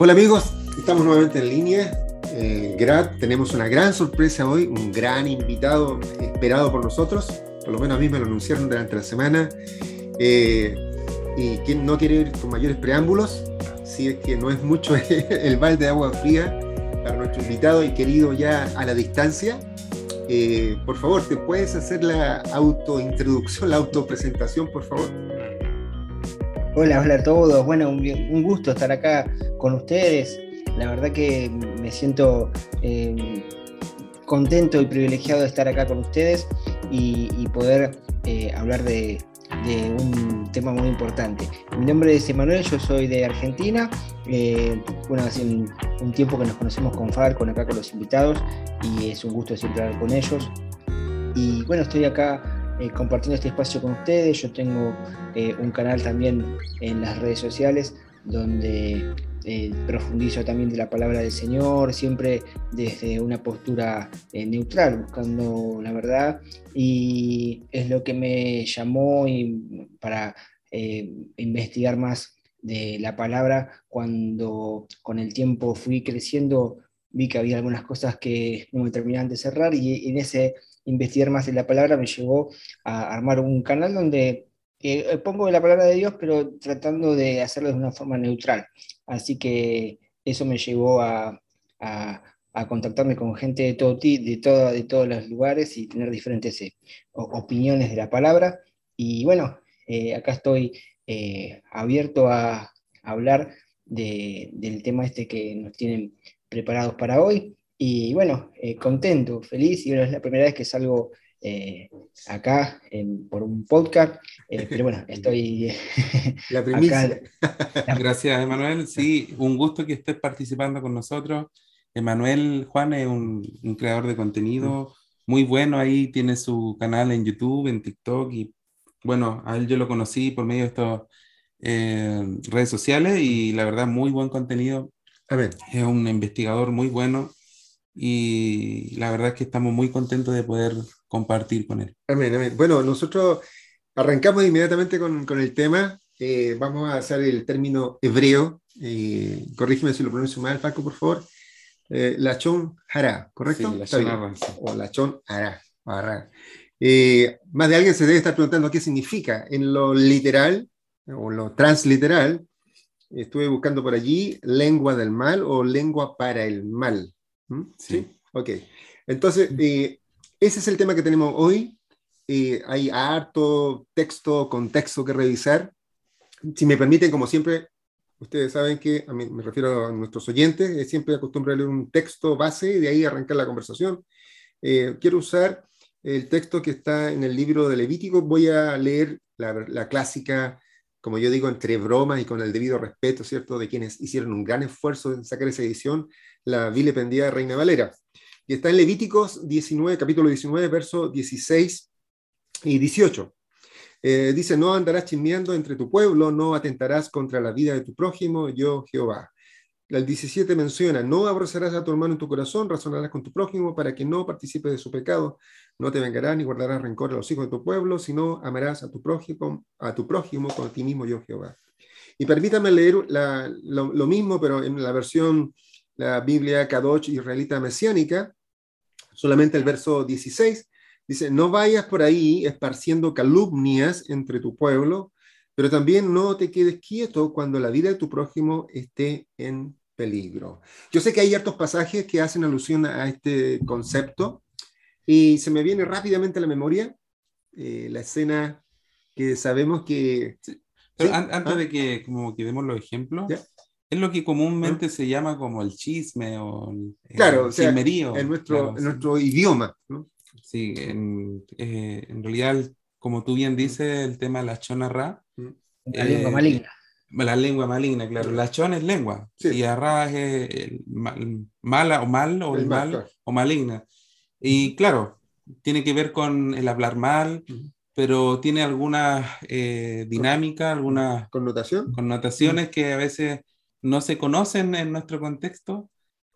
Hola amigos, estamos nuevamente en línea. Eh, GRAD, tenemos una gran sorpresa hoy, un gran invitado esperado por nosotros, por lo menos a mí me lo anunciaron durante la semana. Eh, y quien no quiere ir con mayores preámbulos, si es que no es mucho el balde de agua fría para nuestro invitado y querido ya a la distancia, eh, por favor, ¿te puedes hacer la autointroducción, la autopresentación, por favor? Hola, hola a todos. Bueno, un, gusto estar acá con ustedes. La verdad que me siento eh, contento y privilegiado de estar acá con ustedes y, poder eh, hablar de, un tema muy importante. Mi nombre es Emanuel, yo soy de Argentina. Eh, bueno, hace un, tiempo que nos conocemos con FAR, con acá con los invitados, y es un gusto siempre hablar con ellos. Y bueno, estoy acá eh, compartiendo este espacio con ustedes. Yo tengo eh, un canal también en las redes sociales donde eh, profundizo también de la palabra del Señor, siempre desde una postura neutral, buscando la verdad. Y es lo que me llamó para investigar más de la palabra cuando con el tiempo fui creciendo vi que había algunas cosas que no me terminaban de cerrar y en ese investigar más en la palabra me llevó a armar un canal donde eh, pongo la palabra de Dios, pero tratando de hacerlo de una forma neutral. Así que eso me llevó a, contactarme con gente de, todo, de, todo, de todos los lugares y tener diferentes eh, opiniones de la palabra. Y bueno, eh, acá estoy abierto a, hablar del tema este que nos tienen preparados para hoy. Y bueno, eh, contento, feliz, y bueno, es la primera vez que salgo eh, acá por un podcast, eh, pero bueno, estoy la primicia. Gracias, Emanuel. Sí, un gusto que estés participando con nosotros. Emanuel Juan es un, creador de contenido muy bueno, ahí tiene su canal en YouTube, en TikTok, y bueno, a él yo lo conocí por medio de estas redes sociales y la verdad, muy buen contenido. A ver. Es un investigador muy bueno y la verdad es que estamos muy contentos de poder compartir con él. Amén, amén. Bueno, nosotros arrancamos inmediatamente con, con el tema. Eh, vamos a hacer el término hebreo. Eh, corrígeme si lo pronuncio mal, Paco, por favor. Eh, lachón hará, ¿correcto? Sí, lachón hará. O lachón hará. Eh, más de alguien se debe estar preguntando qué significa. En lo literal o lo transliteral, estuve buscando por allí lengua del mal o lengua para el mal. ¿Mm? Sí. Ok. Entonces, eh, ese es el tema que tenemos hoy. Eh, hay harto texto, contexto que revisar. Si me permiten, como siempre, ustedes saben que, a mí, me refiero a nuestros oyentes, siempre acostumbro a leer un texto base y de ahí arrancar la conversación. Eh, quiero usar el texto que está en el libro de Levítico. Voy a leer la, la clásica como yo digo, entre bromas y con el debido respeto, ¿cierto?, de quienes hicieron un gran esfuerzo en sacar esa edición, la vilependida de Reina Valera. Y está en Levíticos 19, capítulo 19, verso 16 y 18. Eh, dice, no andarás chismeando entre tu pueblo, no atentarás contra la vida de tu prójimo, yo Jehová. El 17 menciona, no aborrecerás a tu hermano en tu corazón, razonarás con tu prójimo para que no participes de su pecado, no te vengarás ni guardarás rencor a los hijos de tu pueblo, sino amarás a tu prójimo, a tu prójimo ti mismo, yo Jehová. Y permítame leer lo, lo, mismo, pero en la versión la Biblia Kadosh israelita mesiánica, solamente el verso 16, dice, no vayas por ahí esparciendo calumnias entre tu pueblo, pero también no te quedes quieto cuando la vida de tu prójimo esté en peligro. Yo sé que hay ciertos pasajes que hacen alusión a este concepto y se me viene rápidamente a la memoria eh, la escena que sabemos que... antes ¿Ah? de que, como que demos los ejemplos, es lo que comúnmente ¿Ah? se llama como el chisme o el, claro, chismerío. en nuestro, en nuestro idioma. ¿no? Sí, en, eh, en, realidad, como tú bien dices, el tema de la chona ra. La lengua eh, maligna. La lengua maligna, claro. La chona es lengua. Y arra es mala o mal o el, mal, o maligna. Y claro, tiene que ver con el hablar mal, pero tiene alguna eh, dinámica, algunas ¿Connotación? connotaciones que a veces no se conocen en nuestro contexto,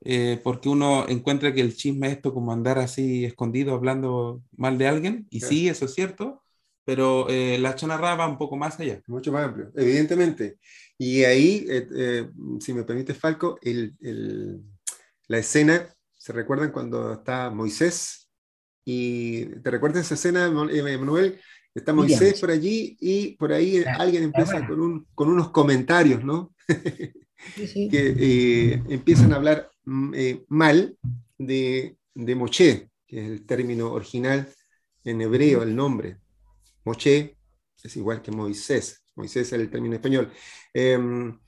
eh, porque uno encuentra que el chisme es esto como andar así escondido hablando mal de alguien, y sí, eso es cierto, pero eh, la Chonarra va un poco más allá. Mucho más amplio, evidentemente. Y ahí, eh, eh, si me permite, Falco, el, el, la escena, ¿se recuerdan cuando está Moisés? Y te recuerdas esa escena, Manuel, está Moisés por allí y por ahí alguien empieza con, un, con, unos comentarios, ¿no? que empiezan a hablar mm, mal de, de Moche, que es el término original en hebreo, el nombre. Moche es igual que Moisés. Moisés es el término español. Em,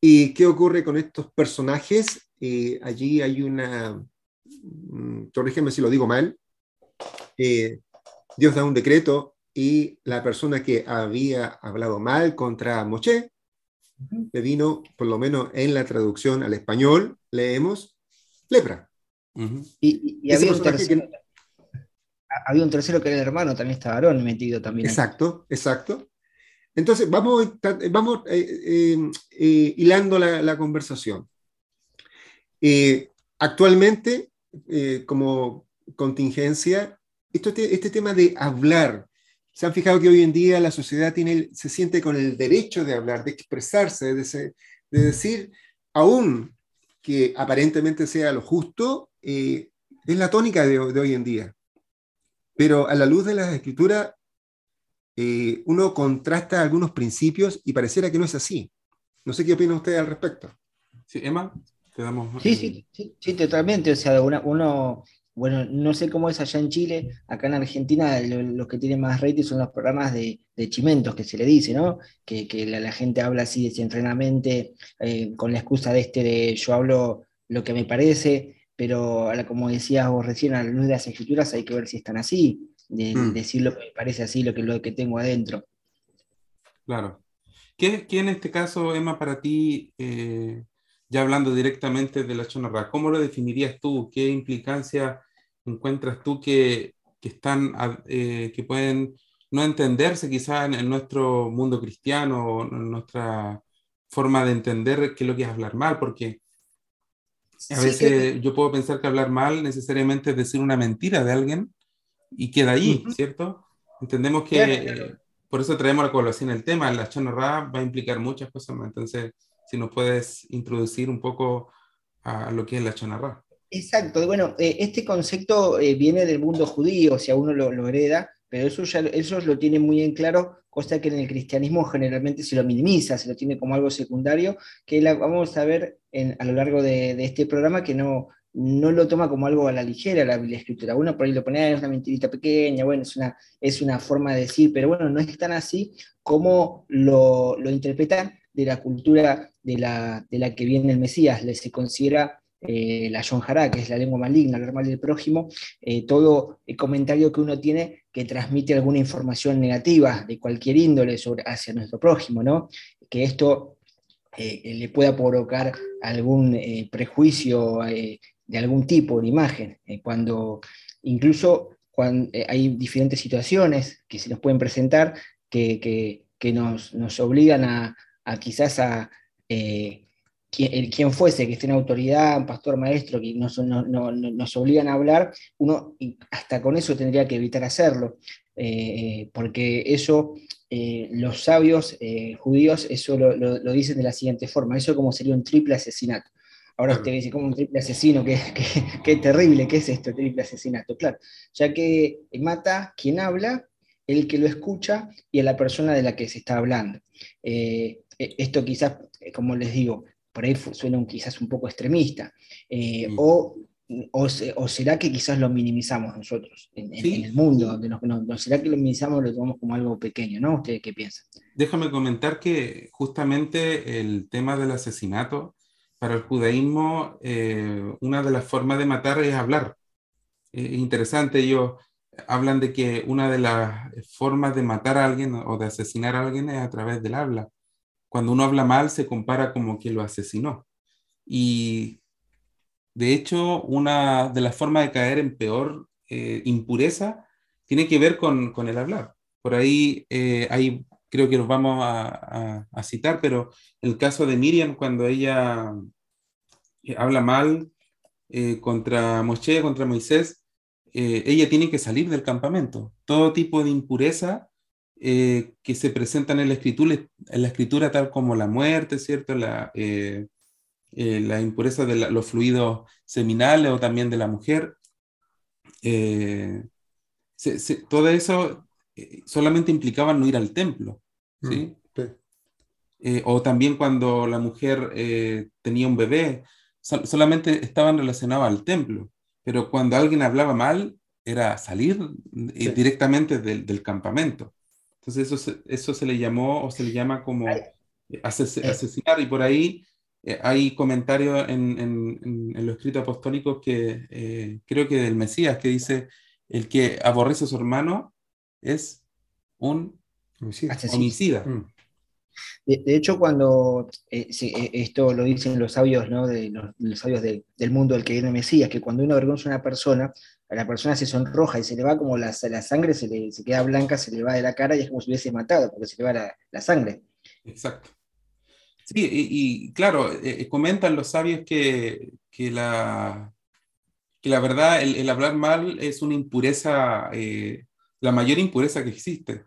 ¿Y qué ocurre con estos personajes? Eh, allí hay una, mm, corrígeme si lo digo mal, eh, Dios da un decreto y la persona que había hablado mal contra Moche le vino, por lo menos en la traducción al español, leemos lepra. y, había, un tercero, había, un tercero, que era el hermano, también estaba Aarón metido también. Exacto, exacto. Entonces, vamos, vamos eh, eh, eh, hilando la, conversación. actualmente, como contingencia, esto, este tema de hablar, se han fijado que hoy en día la sociedad tiene, se siente con el derecho de hablar, de expresarse, de, de decir, aún que aparentemente sea lo justo, es la tónica de, de, hoy en día. Pero a la luz de las escrituras, eh, uno contrasta algunos principios y pareciera que no es así. No sé qué opina usted al respecto. Sí, Emma, te damos. Sí, sí, sí, totalmente. O sea, uno, bueno, no sé cómo es allá en Chile, acá en Argentina los que tienen más rating son los programas de, chimentos, que se le dice, ¿no? Que, la, gente habla así desenfrenamente, eh, con la excusa de este de yo hablo lo que me parece, pero como decías vos recién, a la luz de las escrituras hay que ver si están así de, mm. decir lo que me parece así, lo que, lo que tengo adentro. Claro. ¿Qué, qué en este caso, Emma, para ti, eh, ya hablando directamente de la chonarra, cómo lo definirías tú? ¿Qué implicancia encuentras tú que, que están, eh, que pueden no entenderse quizá en, nuestro mundo cristiano o en nuestra forma de entender qué es lo que es hablar mal? Porque a veces yo puedo pensar que hablar mal necesariamente es decir una mentira de alguien y queda ahí, ¿cierto? Entendemos que por eso traemos la colación el tema, la Ra va a implicar muchas cosas más, entonces si nos puedes introducir un poco a lo que es la Ra. Exacto, bueno, eh, este concepto eh, viene del mundo judío, si a uno lo, lo hereda, pero eso ya ellos lo tienen muy en claro, cosa que en el cristianismo generalmente se lo minimiza, se lo tiene como algo secundario, que vamos a ver a lo largo de, de, este programa que no, no lo toma como algo a la ligera la, Biblia Escritura. Uno por ahí lo pone, ah, es una mentirita pequeña, bueno, es una, es una forma de decir, pero bueno, no es tan así como lo, lo interpretan de la cultura de la, de la que viene el Mesías. Se considera eh, la Yonjará, que es la lengua maligna, el mal del prójimo, eh, todo el comentario que uno tiene que transmite alguna información negativa de cualquier índole hacia nuestro prójimo, ¿no? Que esto eh, le pueda provocar algún prejuicio de algún tipo de imagen, eh, cuando incluso eh, hay diferentes situaciones que se nos pueden presentar que, nos, obligan a, quizás a eh, quien, fuese, que esté en autoridad, un pastor maestro, que nos, nos obligan a hablar, uno hasta con eso tendría que evitar hacerlo, porque eso los sabios judíos eso lo, lo, dicen de la siguiente forma, eso como sería un triple asesinato. Ahora usted dice, como un triple asesino, qué, qué, terrible, ¿qué es esto, triple asesinato? Claro, ya que mata quien habla, el que lo escucha y a la persona de la que se está hablando. Eh, esto quizás, eh, como les digo, por ahí suena quizás un poco extremista, eh, o, o, será que quizás lo minimizamos nosotros en, el mundo, donde no, será que lo minimizamos lo tomamos como algo pequeño, ¿no? ¿Ustedes qué piensan? Déjame comentar que justamente el tema del asesinato para el judaísmo eh, una de las formas de matar es hablar. Es interesante, ellos hablan de que una de las formas de matar a alguien o de asesinar a alguien es a través del habla. Cuando uno habla mal se compara como que lo asesinó. Y de hecho, una de las formas de caer en peor eh, impureza tiene que ver con, con el hablar. Por ahí eh, hay creo que los vamos a, citar, pero el caso de Miriam, cuando ella eh, habla mal contra Moshe, contra Moisés, ella tiene que salir del campamento. Todo tipo de impureza eh, que se presentan en la, escritura, en la escritura, tal como la muerte, ¿cierto? La, eh, eh, la impureza de los fluidos seminales o también de la mujer. todo eso solamente implicaba no ir al templo, ¿sí? Mm, o también cuando la mujer tenía un bebé, solamente estaban relacionados al templo, pero cuando alguien hablaba mal, era salir directamente del, del campamento. Entonces eso se, eso se le llamó o se le llama como eh, asesinar y por ahí eh, hay comentarios en, en, en, los escritos apostólicos que eh, creo que del Mesías que dice el que aborrece a su hermano es un homicida. Mm. De, hecho, cuando esto lo dicen los sabios, ¿no? de, los, sabios del mundo del que viene Mesías, que cuando uno avergüenza a una persona, a la persona se sonroja y se le va como la, la sangre, se, le, se queda blanca, se le va de la cara y es como si hubiese matado, porque se le va la, la sangre. Exacto. Sí, y, claro, eh, eh, comentan los sabios que, que, la, que la verdad, el, hablar mal es una impureza, eh, la mayor impureza que existe.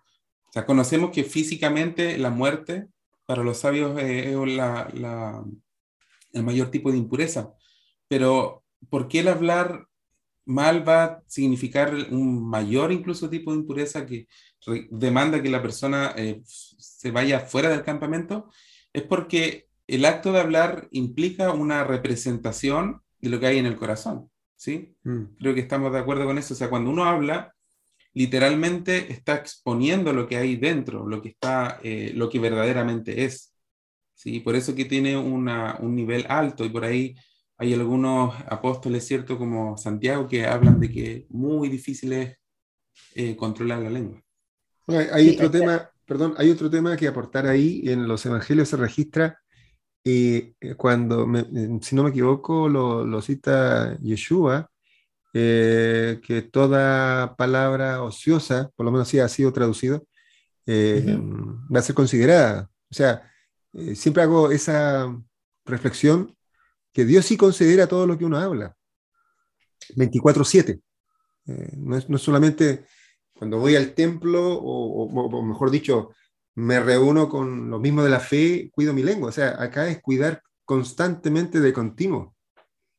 O sea, conocemos que físicamente la muerte para los sabios es la, la, el mayor tipo de impureza. Pero, ¿por qué el hablar mal va a significar un mayor incluso tipo de impureza que demanda que la persona eh, se vaya fuera del campamento, es porque el acto de hablar implica una representación de lo que hay en el corazón. ¿sí? Mm. Creo que estamos de acuerdo con eso. O sea, cuando uno habla, literalmente está exponiendo lo que hay dentro, lo que, está, eh, lo que verdaderamente es. ¿sí? Por eso que tiene una, un nivel alto y por ahí hay algunos apóstoles, ¿cierto? Como Santiago, que hablan de que muy difícil es eh, controlar la lengua. hay otro tema, perdón, hay otro tema que aportar ahí. En los evangelios se registra eh, cuando, si no me equivoco, lo, cita Yeshua, eh, que toda palabra ociosa, por lo menos así ha sido traducido, va a ser considerada. O sea, siempre hago esa reflexión que Dios sí considera todo lo que uno habla. 24/7. Eh, no, es, no, solamente cuando voy al templo, o, mejor dicho, me reúno con los mismos de la fe, cuido mi lengua. O sea, acá es cuidar constantemente de continuo.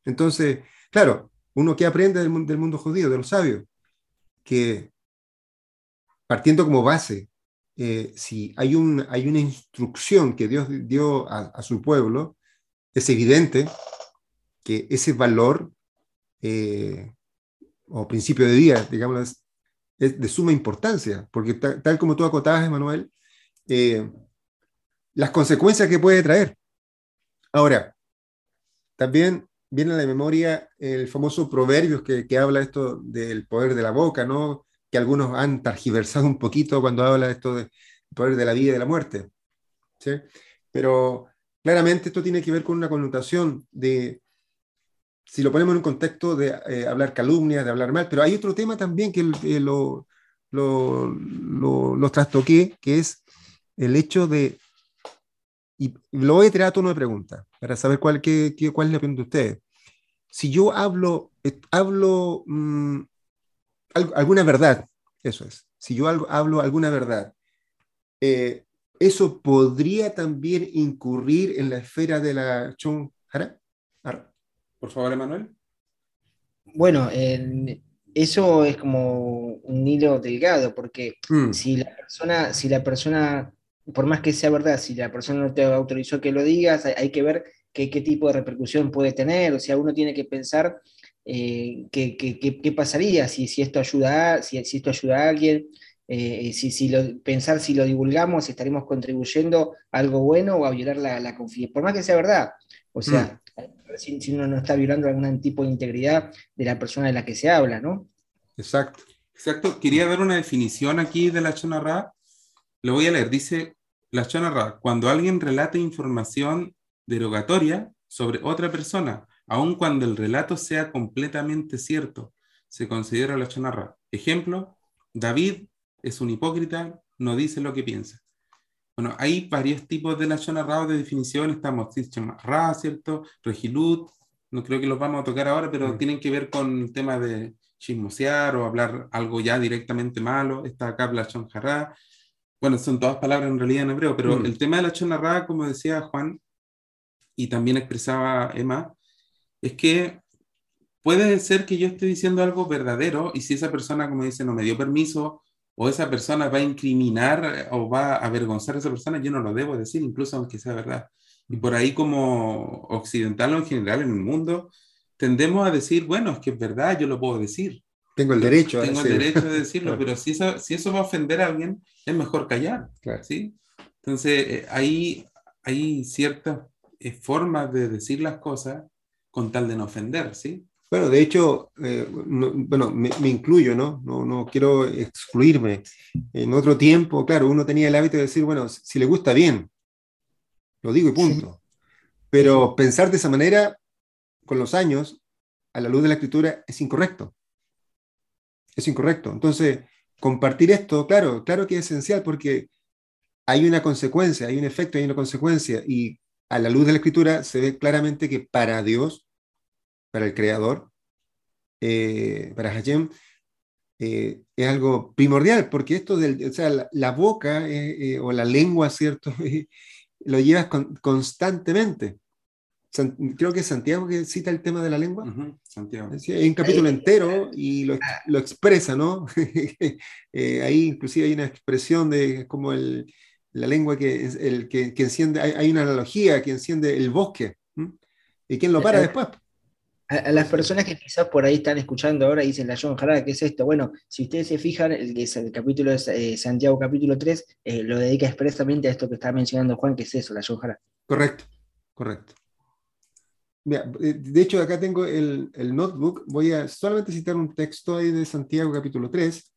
Entonces, claro, uno que aprende del, mundo judío, de los sabios, que partiendo como base, eh, si hay, un, hay una instrucción que Dios dio a su pueblo, es evidente que ese valor eh, o principio de vida, digamos, es, de suma importancia, porque tal, como tú acotabas, Emanuel, eh, las consecuencias que puede traer. Ahora, también viene a la memoria el famoso proverbio que, que habla esto del poder de la boca, ¿no? que algunos han targiversado un poquito cuando habla esto del poder de la vida y de la muerte. ¿sí? Pero Claramente esto tiene que ver con una connotación de, si lo ponemos en un contexto de eh, hablar calumnias, de hablar mal, pero hay otro tema también que lo, lo, lo, trastoqué, que es el hecho de, y lo voy a tirar a tono de pregunta, para saber cuál, qué, cuál es la opinión de ustedes. Si yo hablo, eh, hablo mm, alguna verdad, eso es, si yo hablo, hablo alguna verdad, eh, ¿eso podría también incurrir en la esfera de la Chon Por favor, Emanuel. Bueno, eso es como un hilo delgado, porque mm. si, la persona, si la persona, por más que sea verdad, si la persona no te autorizó que lo digas, hay, que ver qué, tipo de repercusión puede tener, o sea, uno tiene que pensar eh, qué, pasaría si, si, esto ayuda si, si esto ayuda a alguien, eh, si, si lo, pensar si lo divulgamos, estaremos contribuyendo a algo bueno o a violar la, la confianza, por más que sea verdad. O sea, mm. si, uno no está violando algún tipo de integridad de la persona de la que se habla, ¿no? Exacto. Exacto. Quería dar una definición aquí de la chonarra. Lo voy a leer. Dice la chonarra, cuando alguien relata información derogatoria sobre otra persona, aun cuando el relato sea completamente cierto, se considera la chonarra. Ejemplo, David es un hipócrita, no dice lo que piensa. Bueno, hay varios tipos de la Ra de definición, estamos Ra, ¿cierto? Regilut, no creo que los vamos a tocar ahora, pero mm. tienen que ver con el tema de chismosear o hablar algo ya directamente malo, está acá la Ra. bueno, son todas palabras en realidad en hebreo, pero mm. el tema de la chonarra, como decía Juan, y también expresaba Emma, es que puede ser que yo esté diciendo algo verdadero y si esa persona, como dice, no me dio permiso o esa persona va a incriminar o va a avergonzar a esa persona, yo no lo debo decir, incluso aunque sea verdad. Y por ahí como occidental o en general en el mundo, tendemos a decir, bueno, es que es verdad, yo lo puedo decir. Tengo el derecho Tengo el derecho de decirlo, pero si eso, si eso va a ofender a alguien, es mejor callar. ¿sí? Entonces, eh, ahí hay ciertas eh, formas de decir las cosas con tal de no ofender, ¿sí? Bueno, de hecho, eh, bueno, me, incluyo, ¿no? ¿no? ¿no? quiero excluirme. En otro tiempo, claro, uno tenía el hábito de decir, bueno, si le gusta bien, lo digo y punto. Pero pensar de esa manera, con los años, a la luz de la escritura, es incorrecto. Es incorrecto. Entonces, compartir esto, claro, claro que es esencial porque hay una consecuencia, hay un efecto, hay una consecuencia. Y a la luz de la escritura se ve claramente que para Dios, para el Creador, eh, para Hashem, eh, es algo primordial, porque esto del, o sea, la, boca eh, o la lengua, ¿cierto? lo llevas constantemente. creo que es Santiago que cita el tema de la lengua. Santiago. Hay un capítulo entero y lo, lo expresa, ¿no? ahí inclusive hay una expresión de como el, la lengua que, es el, que, que enciende, hay, una analogía que enciende el bosque. ¿Y quién lo para después? A, las personas que quizás por ahí están escuchando ahora y dicen, la John ¿qué es esto? Bueno, si ustedes se fijan, el, el capítulo de eh, Santiago capítulo 3 eh, lo dedica expresamente a esto que está mencionando Juan, que es eso, la John. Correcto, correcto. Mira, eh, de hecho, acá tengo el, el, notebook. Voy a solamente citar un texto ahí de Santiago capítulo 3.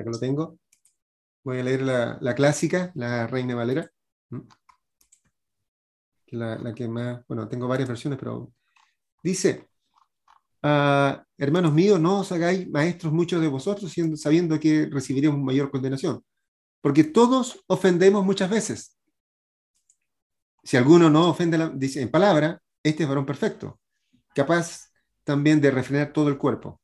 acá lo tengo. Voy a leer la, clásica, la Reina Valera. La, que más, bueno, tengo varias versiones, pero dice, ah, hermanos míos, no os hagáis maestros muchos de vosotros, sabiendo que recibiremos mayor condenación, porque todos ofendemos muchas veces. Si alguno no ofende, dice en palabra, este es varón perfecto, capaz también de refrenar todo el cuerpo.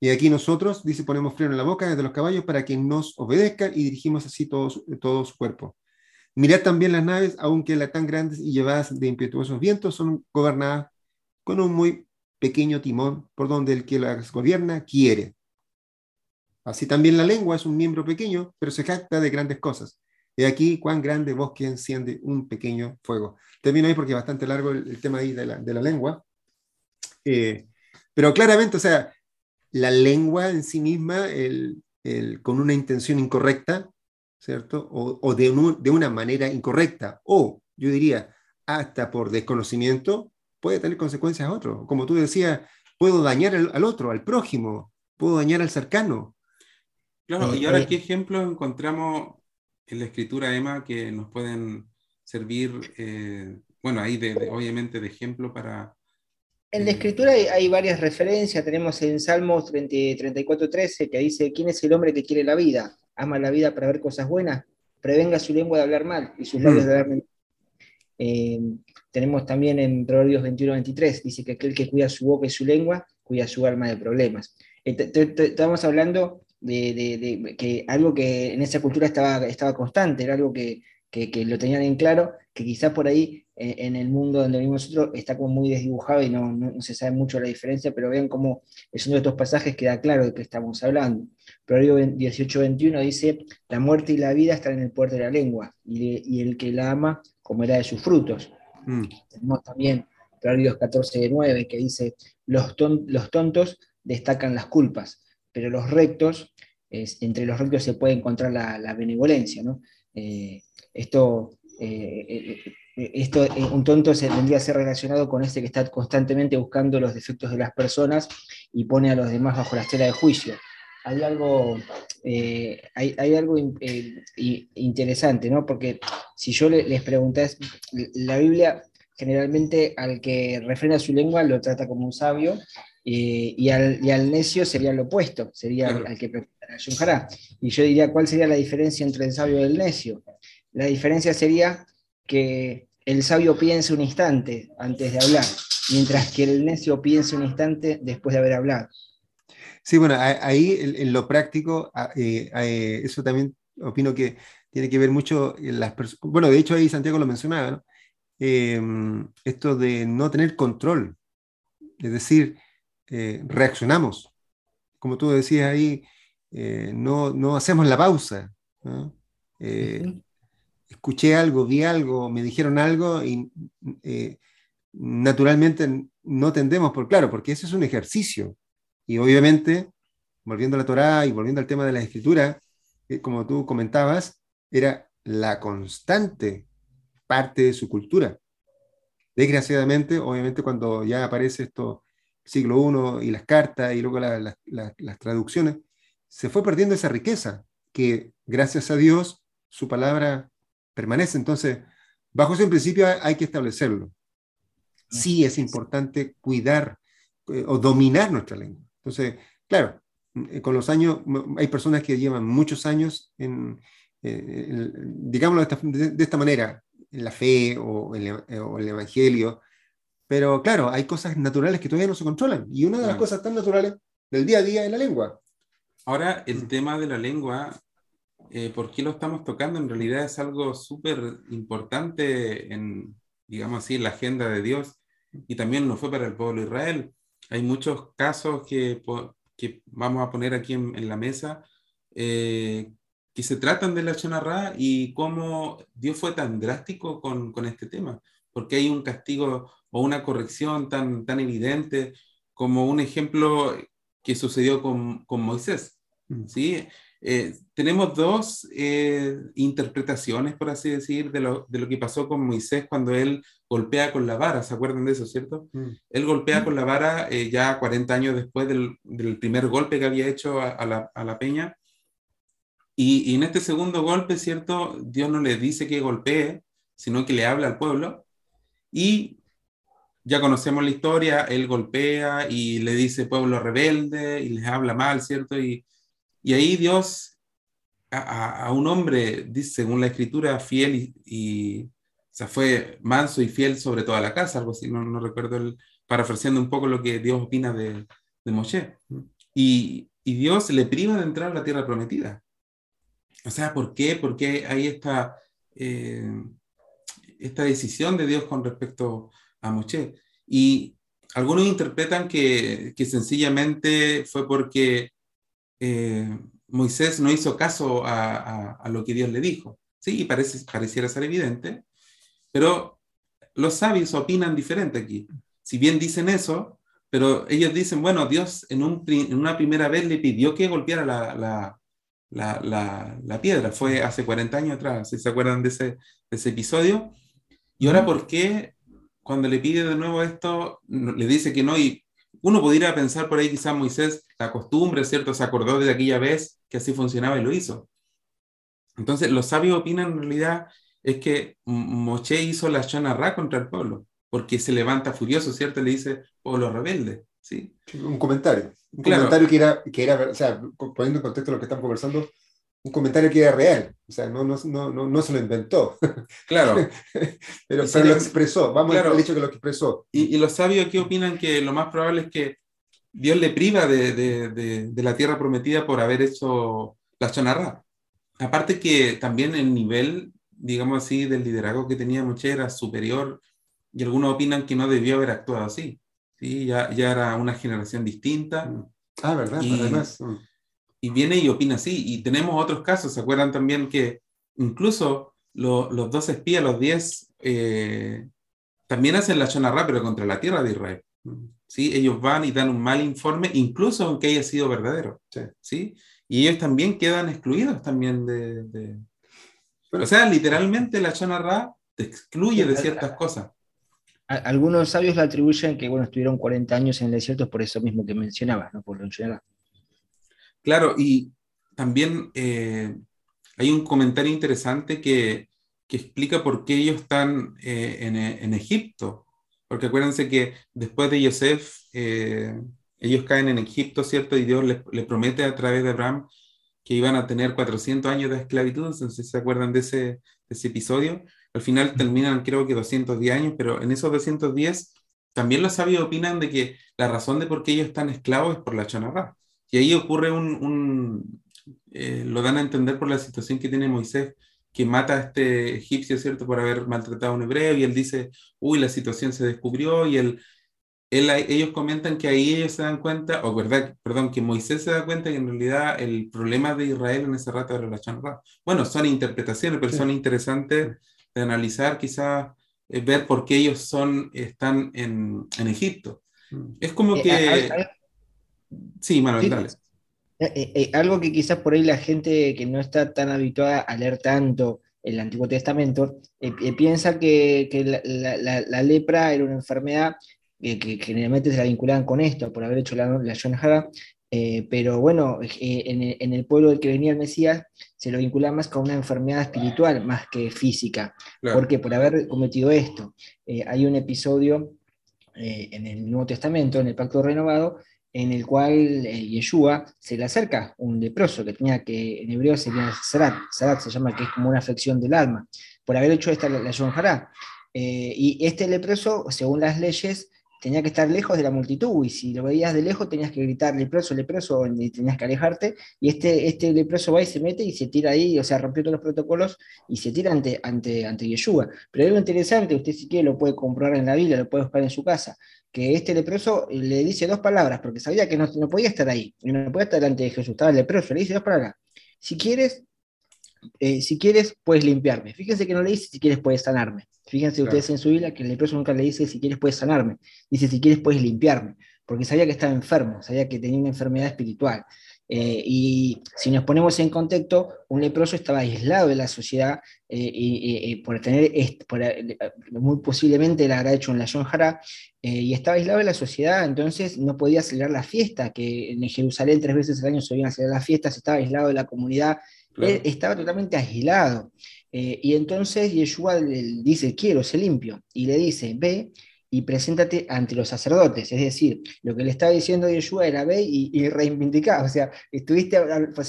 Y aquí nosotros, dice, ponemos freno en la boca de los caballos para que nos obedezca y dirigimos así todo, todo su cuerpo. Mirad también las naves, aunque las tan grandes y llevadas de impetuosos vientos, son gobernadas con un muy pequeño timón por donde el que las gobierna quiere. Así también la lengua es un miembro pequeño, pero se jacta de grandes cosas. Y aquí cuán grande bosque enciende un pequeño fuego. Termino ahí porque es bastante largo el, tema ahí de la, de la lengua. Eh, pero claramente, o sea, la lengua en sí misma el, con una intención incorrecta, ¿cierto? O, de, de, una manera incorrecta, o yo diría, hasta por desconocimiento, puede tener consecuencias a otro. Como tú decías, puedo dañar al, otro, al prójimo, puedo dañar al cercano. Claro, y ahora, eh, ¿qué ejemplos encontramos en la escritura, Emma, que nos pueden servir, eh, bueno, ahí de, obviamente de ejemplo para, en la escritura hay, varias referencias. Tenemos en Salmos 34, 13 que dice: ¿Quién es el hombre que quiere la vida? Ama la vida para ver cosas buenas. Prevenga su lengua de hablar mal y sus labios de hablar. Eh, tenemos también en Proverbios 21, 23, dice que aquel que cuida su boca y su lengua, cuida su alma de problemas. Eh, estamos hablando de, que algo que en esa cultura estaba, constante, era algo que, lo tenían en claro, que quizás por ahí eh, en el mundo donde vivimos nosotros está como muy desdibujado y no, no, se sabe mucho la diferencia, pero vean cómo es uno de estos pasajes que da claro de qué estamos hablando. Proverbio 18-21 dice, la muerte y la vida están en el poder de la lengua, y, el que la ama comerá de sus frutos. Mm. Tenemos también Proverbios 14-9 que dice, los, los tontos destacan las culpas, pero los rectos, entre los rectos se puede encontrar la, benevolencia, ¿no? Eh, esto, eh, eh, esto un tonto se tendría a ser relacionado con este que está constantemente buscando los defectos de las personas y pone a los demás bajo la estela de juicio. Hay algo, hay, algo interesante, ¿no? Porque si yo les preguntas, la Biblia generalmente al que refrena su lengua lo trata como un sabio y, al, necio sería lo opuesto, sería al que prepara Y yo diría, ¿cuál sería la diferencia entre el sabio y el necio? La diferencia sería que el sabio piense un instante antes de hablar, mientras que el necio piense un instante después de haber hablado. Sí, bueno, ahí en lo práctico, eh, eh, eso también opino que tiene que ver mucho en las personas. Bueno, de hecho ahí Santiago lo mencionaba, ¿no? Em, esto de no tener control, es decir, eh, reaccionamos. Como tú decías ahí, eh, no, no, hacemos la pausa. Escuché algo, vi algo, me dijeron algo y naturalmente no tendemos por claro, porque ese es un ejercicio. Y obviamente, volviendo a la Torá y volviendo al tema de la escritura, como tú comentabas, era la constante parte de su cultura. Desgraciadamente, obviamente, cuando ya aparece esto, siglo I y las cartas y luego las traducciones, se fue perdiendo esa riqueza que, gracias a Dios, su palabra permanece. Entonces, bajo ese principio hay que establecerlo. Sí es importante cuidar eh, o dominar nuestra lengua. Entonces, claro, eh, con los años, hay personas que llevan muchos años en, eh, digámoslo de esta, manera, en la fe o, en el Evangelio. Pero claro, hay cosas naturales que todavía no se controlan. Y una de las cosas tan naturales del día a día es la lengua. Ahora, el mm. tema de la lengua, eh, ¿por qué lo estamos tocando? En realidad es algo súper importante en, digamos así, la agenda de Dios. Y también no fue para el pueblo de Israel. Hay muchos casos que, que vamos a poner aquí en, la mesa eh, que se tratan de la Shonarra y cómo Dios fue tan drástico con, con, este tema, porque hay un castigo o una corrección tan, tan evidente como un ejemplo que sucedió con, con Moisés. Mm. ¿sí? Eh, tenemos dos eh, interpretaciones, por así decir, de lo, de lo, que pasó con Moisés cuando él golpea con la vara, ¿se acuerdan de eso, cierto? Mm. Él golpea con la vara eh, ya 40 años después del, del, primer golpe que había hecho a, a, la, a la, peña, y, en este segundo golpe, ¿cierto? Dios no le dice que golpee, sino que le habla al pueblo. Y ya conocemos la historia, él golpea y le dice pueblo rebelde y les habla mal, ¿cierto? Y, y ahí Dios a, a, un hombre, dice, según la escritura, fiel y, y, o sea, fue manso y fiel sobre toda la casa, algo así, no, no recuerdo, el, parafraseando un poco lo que Dios opina de, de Moshe. Y, y Dios le priva de entrar a la tierra prometida. O sea, ¿por qué? Porque hay esta, eh, esta decisión de Dios con respecto a Moshe. Y algunos interpretan que, que sencillamente fue porque eh, Moisés no hizo caso a, a, a, lo que Dios le dijo. Sí, y parece, pareciera ser evidente, pero los sabios opinan diferente aquí. Si bien dicen eso, pero ellos dicen, bueno, Dios en, un, en una primera vez le pidió que golpeara la, la, la, la, la, piedra. Fue hace 40 años atrás, si se acuerdan de ese, de ese episodio. Y ahora, ¿por qué cuando le pide de nuevo esto, le dice que no? Y uno podría pensar por ahí, quizás Moisés, la costumbre, ¿cierto? Se acordó de aquella vez que así funcionaba y lo hizo. Entonces, los sabios opinan en realidad es que Moche hizo la Shonarra contra el pueblo, porque se levanta furioso, ¿cierto? Le dice, pueblo rebelde, ¿sí? Un comentario. Un comentario que era, que era, o sea, poniendo en contexto lo que estamos conversando, un comentario que era real, o sea, no, no, no, no se lo inventó. Claro. pero, pero lo expresó, vamos claro. al hecho que lo expresó. Y, y, los sabios aquí opinan que lo más probable es que Dios le priva de, de, de, de la tierra prometida por haber hecho la Shonarra. Aparte que también el nivel, digamos así, del liderazgo que tenía Moche era superior y algunos opinan que no debió haber actuado así. ¿sí? Ya, ya era una generación distinta. Mm. Ah, verdad, y, además. Y viene y opina así. Y tenemos otros casos, ¿se acuerdan también que incluso lo, los dos espías, los diez, eh, también hacen la Shonarra, pero contra la tierra de Israel? ¿Sí? Ellos van y dan un mal informe, incluso aunque haya sido verdadero. Sí. ¿sí? Y ellos también quedan excluidos también de... o sea, literalmente la Shonarra te excluye de ciertas cosas algunos sabios le atribuyen que bueno, estuvieron 40 años en el desierto por eso mismo que mencionabas, ¿no? por lo general. Claro, y también eh, hay un comentario interesante que, que, explica por qué ellos están eh, en, Egipto. Porque acuérdense que después de Yosef, eh, ellos caen en Egipto, ¿cierto? Y Dios les, les, promete a través de Abraham que iban a tener 400 años de esclavitud. Entonces, ¿se acuerdan de ese, de ese episodio? Al final terminan creo que 210 años, pero en esos 210 también los sabios opinan de que la razón de por qué ellos están esclavos es por la chanarra. Y ahí ocurre un, un eh, lo dan a entender por la situación que tiene Moisés, que mata a este egipcio, ¿cierto?, por haber maltratado a un hebreo, y él dice, uy, la situación se descubrió, y él, ellos comentan que ahí ellos se dan cuenta, o verdad, perdón, que Moisés se da cuenta que en realidad el problema de Israel en ese rato era la chanra. Bueno, son interpretaciones, pero son interesantes de analizar, quizás eh, ver por qué ellos son, están en, en Egipto. Mm. Es como eh, que... sí, Manuel, dale. Eh, algo que quizás por ahí la gente que no está tan habituada a leer tanto el Antiguo Testamento piensa que, que la, la, lepra era una enfermedad que generalmente se la vinculaban con esto, por haber hecho la, la eh, pero bueno, eh, en, el, pueblo del que venía el Mesías se lo vinculaba más con una enfermedad espiritual más que física. porque Por haber cometido esto. Eh, hay un episodio en el Nuevo Testamento, en el Pacto Renovado, en el cual Yeshua se le acerca un leproso que tenía que en hebreo sería Sarat, Sarat se llama que es como una afección del alma, por haber hecho esta la, la y este leproso, según las leyes, tenía que estar lejos de la multitud, y si lo veías de lejos tenías que gritar leproso, leproso, y tenías que alejarte, y este, este leproso va y se mete y se tira ahí, o sea, rompió todos los protocolos y se tira ante, ante, ante Yeshua. Pero algo interesante, usted si quiere lo puede comprobar en la Biblia, lo puede buscar en su casa, que este leproso le dice dos palabras, porque sabía que no, no podía estar ahí, no podía estar delante de Jesús, estaba leproso, le dice dos palabras. Si quieres, eh, si quieres, puedes limpiarme. Fíjense que no le dice si quieres, puedes sanarme. Fíjense ustedes en su Biblia que el leproso nunca le dice si quieres, puedes sanarme. Dice si quieres, puedes limpiarme. Porque sabía que estaba enfermo, sabía que tenía una enfermedad espiritual. Eh, y si nos ponemos en contexto, un leproso estaba aislado de la sociedad eh, y, por tener, muy posiblemente la habrá hecho en la Yonjara, y estaba aislado de la sociedad, entonces no podía celebrar la fiesta, que en Jerusalén tres veces al año se iban a celebrar las fiestas, estaba aislado de la comunidad, él estaba totalmente aislado. Eh, y entonces Yeshua le dice, quiero ser limpio. Y le dice, ve y preséntate ante los sacerdotes. Es decir, lo que le estaba diciendo Yeshua era ve y, y reivindicá. O sea, estuviste,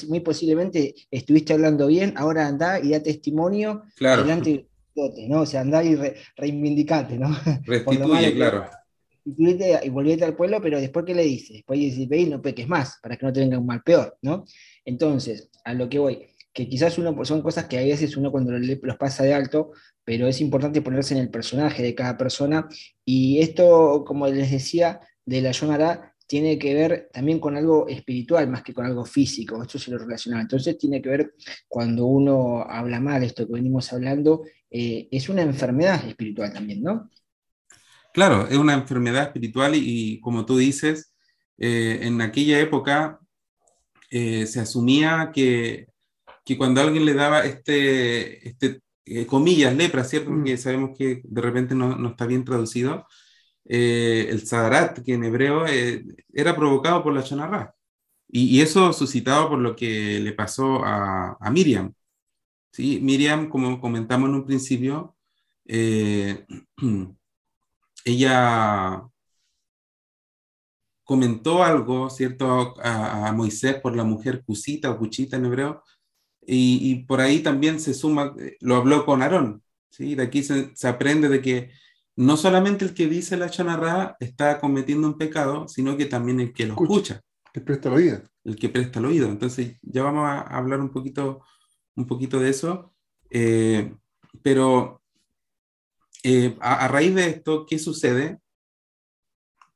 muy posiblemente estuviste hablando bien, ahora anda y da testimonio delante de los sacerdotes, ¿no? O sea, anda y reivindicate, ¿no? Restituye, claro. Y volvete al pueblo, pero después, ¿qué le dice? Después dice, ve y no peques más, para que no te venga un mal peor, ¿no? Entonces, a lo que voy que quizás uno, son cosas que a veces uno cuando los pasa de alto, pero es importante ponerse en el personaje de cada persona. Y esto, como les decía, de la Yonara tiene que ver también con algo espiritual más que con algo físico, esto se lo relaciona. Entonces tiene que ver cuando uno habla mal, esto que venimos hablando, eh, es una enfermedad espiritual también, ¿no? Claro, es una enfermedad espiritual y, como tú dices, eh, en aquella época eh, se asumía que que cuando alguien le daba este, este eh, comillas, lepra, ¿cierto? Porque mm. sabemos que de repente no, no está bien traducido, eh, el Sadarat, que en hebreo eh, era provocado por la Chonarra. Y, y, eso suscitado por lo que le pasó a, a Miriam. ¿sí? Miriam, como comentamos en un principio, ella comentó algo, ¿cierto?, a, a, Moisés por la mujer Cusita o Cuchita en hebreo, y, por ahí también se suma, eh, lo habló con Aarón, ¿sí? De aquí se, aprende de que no solamente el que dice la chanarra está cometiendo un pecado, sino que también el que lo escucha. El que presta el oído. El que presta el oído. Entonces ya vamos a hablar un poquito, un poquito de eso. Eh, pero eh, a, raíz de esto, ¿qué sucede?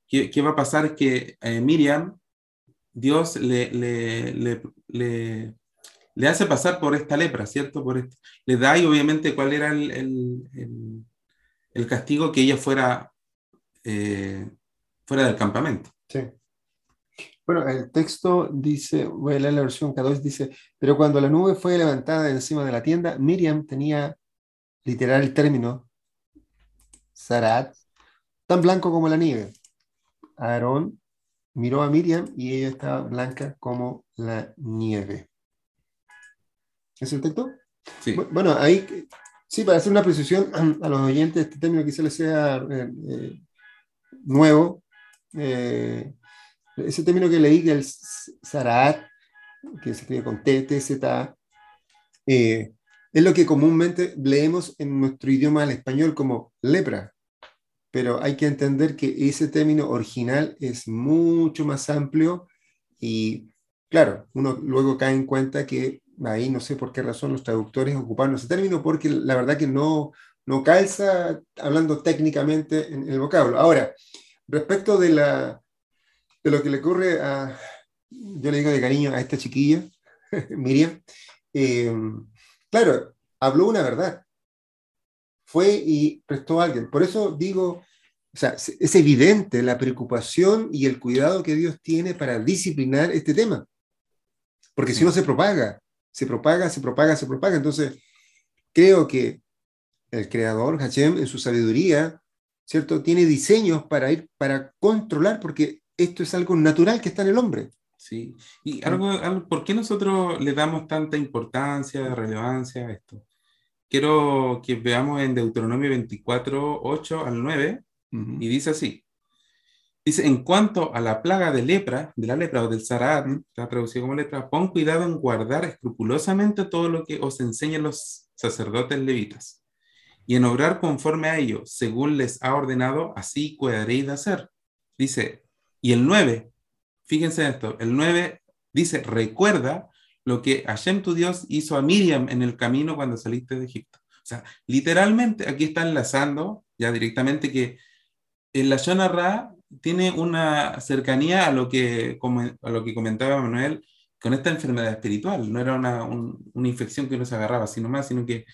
¿Qué, qué va a pasar? Es que Miriam, Dios le, le, le le hace pasar por esta lepra, ¿cierto? Por este, le da y obviamente cuál era el, el, castigo que ella fuera, eh, fuera del campamento. Sí. Bueno, el texto dice, voy a leer la versión K2, dice, pero cuando la nube fue levantada encima de la tienda, Miriam tenía literal el término, Sarat, tan blanco como la nieve. Aarón miró a Miriam y ella estaba blanca como la nieve. ¿Es el texto? Sí. Bueno, ahí, sí, para hacer una precisión a los oyentes, este término quizá les sea eh, eh, nuevo. Eh, ese término que leí, que el Saraat, que se escribe con T, T, Z, es lo que comúnmente leemos en nuestro idioma, el español, como lepra. Pero hay que entender que ese término original es mucho más amplio y claro, uno luego cae en cuenta que ahí no sé por qué razón los traductores ocuparon ese término, porque la verdad que no, no calza hablando técnicamente en, el vocablo. Ahora, respecto de, la, de lo que le ocurre a, yo le digo de cariño a esta chiquilla, Miriam, eh, claro, habló una verdad. Fue y prestó a alguien. Por eso digo, o sea, es evidente la preocupación y el cuidado que Dios tiene para disciplinar este tema. Porque si no se propaga, se propaga, se propaga, se propaga. Entonces, creo que el creador, Hashem, en su sabiduría, ¿cierto? Tiene diseños para ir, para controlar, porque esto es algo natural que está en el hombre. Sí, y algo, ¿por qué nosotros le damos tanta importancia, relevancia a esto? Quiero que veamos en Deuteronomio 24, 8 al 9, y dice así. Dice, en cuanto a la plaga de lepra, de la lepra o del zarat, está traducido como lepra, pon cuidado en guardar escrupulosamente todo lo que os enseñan los sacerdotes levitas y en obrar conforme a ello, según les ha ordenado, así cuidaréis de hacer. Dice, y el 9, fíjense esto, el 9 dice, recuerda lo que Hashem tu Dios hizo a Miriam en el camino cuando saliste de Egipto. O sea, literalmente aquí está enlazando ya directamente que el la Ra tiene una cercanía a lo, que, a lo que comentaba Manuel con esta enfermedad espiritual. No era una, una infección que uno se agarraba, sino más, sino que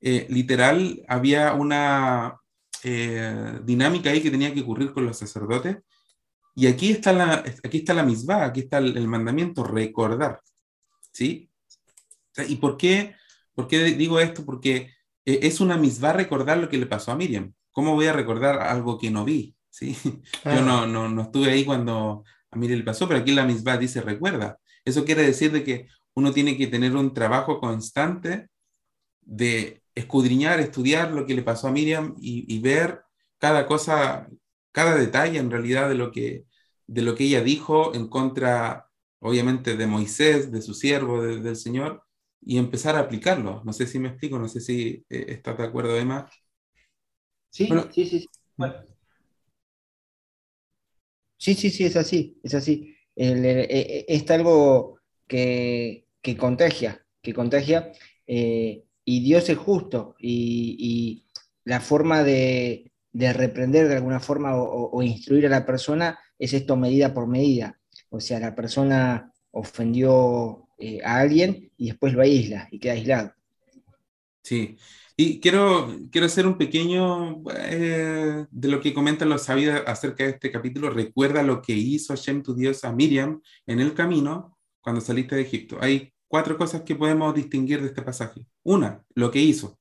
eh, literal había una eh, dinámica ahí que tenía que ocurrir con los sacerdotes. Y aquí está la, aquí está la misma, aquí está el, mandamiento, recordar. ¿Sí? ¿Y por qué, por qué digo esto? Porque eh, es una misma recordar lo que le pasó a Miriam. ¿Cómo voy a recordar algo que no vi? ¿Sí? Yo no, no, no, estuve ahí cuando a Miriam le pasó, pero aquí la misma dice recuerda. Eso quiere decir de que uno tiene que tener un trabajo constante de escudriñar, estudiar lo que le pasó a Miriam y, ver cada cosa, cada detalle en realidad de lo, que, de lo que ella dijo en contra, obviamente, de Moisés, de su siervo, del Señor, y empezar a aplicarlo. No sé si me explico, no sé si eh, estás de acuerdo, Emma. Sí, sí, sí. Sí. Sí, sí, sí, es así, es así. Eh, eh, es algo que, contagia, que contagia y Dios es justo y, la forma de, reprender de alguna forma o, instruir a la persona es esto medida por medida. O sea, la persona ofendió eh, a alguien y después lo aísla y queda aislado. Sí, y quiero, quiero hacer un pequeño eh, de lo que comentan los sabios acerca de este capítulo. Recuerda lo que hizo Hashem, tu Dios, a Miriam en el camino cuando saliste de Egipto. Hay cuatro cosas que podemos distinguir de este pasaje. Una, lo que hizo.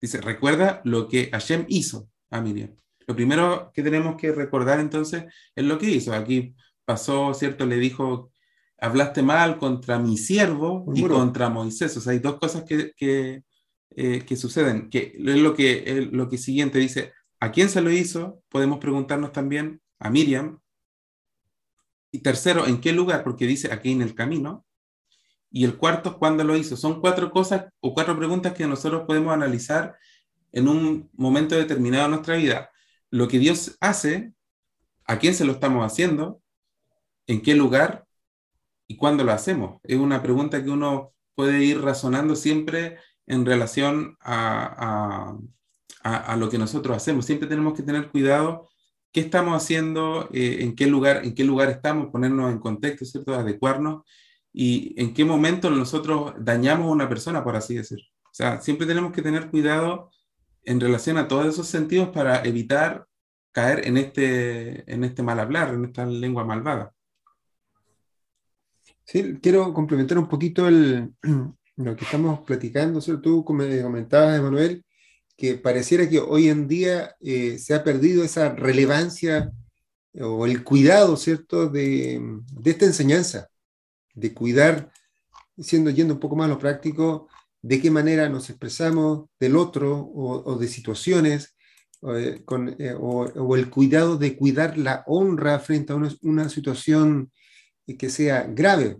Dice, recuerda lo que Hashem hizo a Miriam. Lo primero que tenemos que recordar entonces es lo que hizo. Aquí pasó, ¿cierto? Le dijo, hablaste mal contra mi siervo y contra Moisés. O sea, hay dos cosas que, que, eh, que suceden. Que es lo que, lo que siguiente dice, ¿a quién se lo hizo? Podemos preguntarnos también a Miriam. Y tercero, ¿en qué lugar? Porque dice aquí en el camino y el cuarto cuándo lo hizo. Son cuatro cosas o cuatro preguntas que nosotros podemos analizar en un momento determinado de nuestra vida. Lo que Dios hace, a quién se lo estamos haciendo, en qué lugar y cuándo lo hacemos. Es una pregunta que uno puede ir razonando siempre en relación a, a, lo que nosotros hacemos. Siempre tenemos que tener cuidado qué estamos haciendo, eh, en, qué lugar, en qué lugar estamos, ponernos en contexto, ¿cierto? adecuarnos y en qué momento nosotros dañamos a una persona, por así decir. O sea, siempre tenemos que tener cuidado en relación a todos esos sentidos para evitar caer en este, en este mal hablar, en esta lengua malvada. Sí, quiero complementar un poquito el, lo que estamos platicando. Tú comentabas, Emanuel, que pareciera que hoy en día eh, se ha perdido esa relevancia o el cuidado, ¿cierto?, de, de esta enseñanza de cuidar, siendo yendo un poco más a lo práctico, de qué manera nos expresamos del otro o, de situaciones, eh, eh, o, el cuidado de cuidar la honra frente a una, situación que sea grave.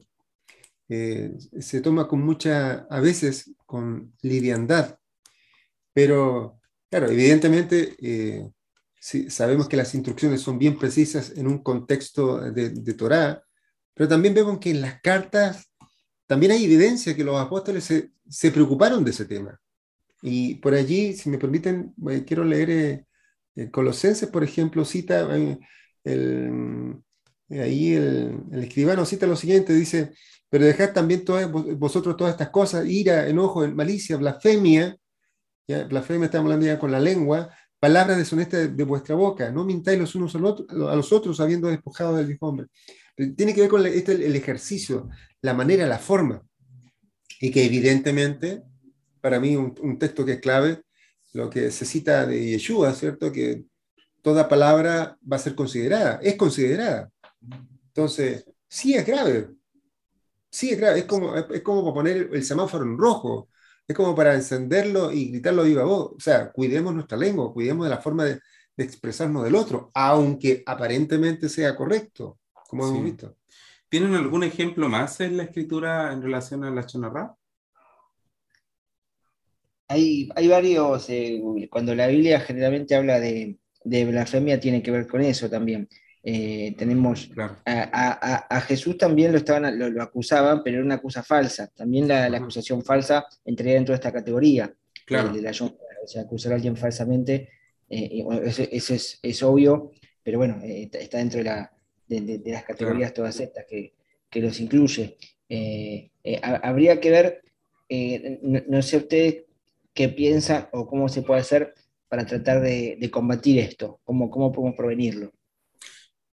Eh, se toma con mucha, a veces con liviandad, pero claro, evidentemente sabemos que las instrucciones son bien precisas en un contexto de, de Torah, Pero también vemos que en las cartas también hay evidencia que los apóstoles se, se preocuparon de ese tema. Y por allí, si me permiten, eh, quiero leer eh, Colosenses, por ejemplo, cita el, ahí el, escribano cita lo siguiente, dice, pero dejad también todas, vosotros todas estas cosas, ira, enojo, malicia, blasfemia, blasfemia estamos hablando ya con la lengua, palabras deshonestas de vuestra boca, no mintáis los unos a los otros habiendo despojado del viejo hombre. Tiene que ver con este, el ejercicio, la manera, la forma, y que evidentemente, para mí un, un texto que es clave, lo que se cita de Yeshua, ¿cierto? Que toda palabra va a ser considerada, es considerada. Entonces, sí es grave, sí es grave, es como, es como para poner el semáforo en rojo, es como para encenderlo y gritarlo viva voz. O sea, cuidemos nuestra lengua, cuidemos de la forma de, expresarnos del otro, aunque aparentemente sea correcto, como hemos visto. ¿Tienen algún ejemplo más en la escritura en relación a la chonarra? Hay, hay varios, eh, cuando la Biblia generalmente habla de, de blasfemia, tiene que ver con eso también. Eh, tenemos a, Jesús también lo, estaban, lo, acusaban, pero era una acusa falsa. También la, acusación falsa entraría dentro de esta categoría. Claro. De la, acusar a alguien falsamente, eh, eso, es, obvio, pero bueno, eh, está dentro de, la, de, las categorías todas estas que, que los incluye. habría que ver, no, sé ustedes qué piensan o cómo se puede hacer para tratar de, combatir esto, cómo, cómo podemos prevenirlo.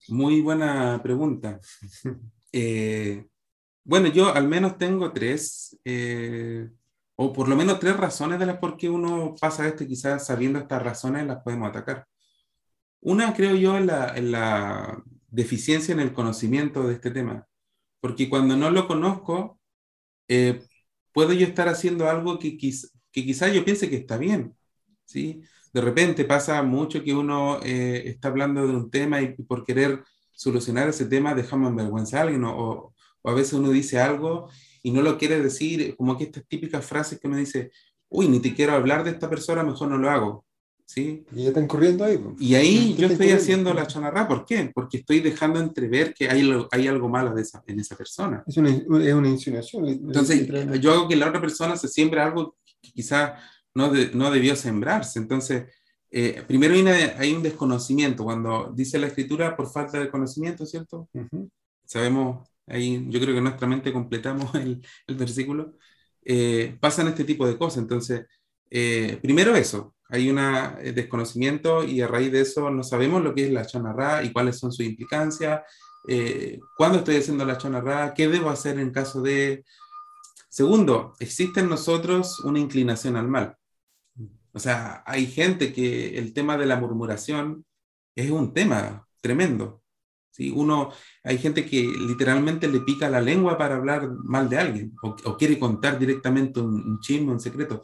Muy buena pregunta. Eh, bueno, yo al menos tengo tres, eh, o por lo menos tres razones de las por qué uno pasa esto, quizás sabiendo estas razones las podemos atacar. Una, creo yo, en la, la deficiencia en el conocimiento de este tema, porque cuando no lo conozco, eh, puedo yo estar haciendo algo que, que quizás yo piense que está bien, ¿sí? De repente pasa mucho que uno eh, está hablando de un tema y por querer solucionar ese tema dejamos en vergüenza a alguien o, a veces uno dice algo y no lo quiere decir, como que estas típicas frases que uno dice, uy, ni te quiero hablar de esta persona, mejor no lo hago. ¿Sí? Y ya están corriendo ahí. Y ahí yo estoy haciendo la chanarra, ¿por qué? Porque estoy dejando entrever que hay, hay algo malo de esa, en esa persona. Es una, es una insinuación. Entonces, yo hago que la otra persona se siembre algo que quizás no, no debió sembrarse. Entonces, eh, primero hay, un desconocimiento, cuando dice la escritura por falta de conocimiento, ¿cierto? Sabemos, ahí yo creo que nuestra mente completamos el, el versículo, eh, pasan este tipo de cosas. Entonces, eh, primero eso, hay un desconocimiento y a raíz de eso no sabemos lo que es la chanarra y cuáles son sus implicancias, cuándo estoy haciendo la chanarra, qué debo hacer en caso de... Segundo, existe en nosotros una inclinación al mal. O sea, hay gente que el tema de la murmuración es un tema tremendo. ¿sí? Uno, hay gente que literalmente le pica la lengua para hablar mal de alguien o, quiere contar directamente un, un chisme, un secreto.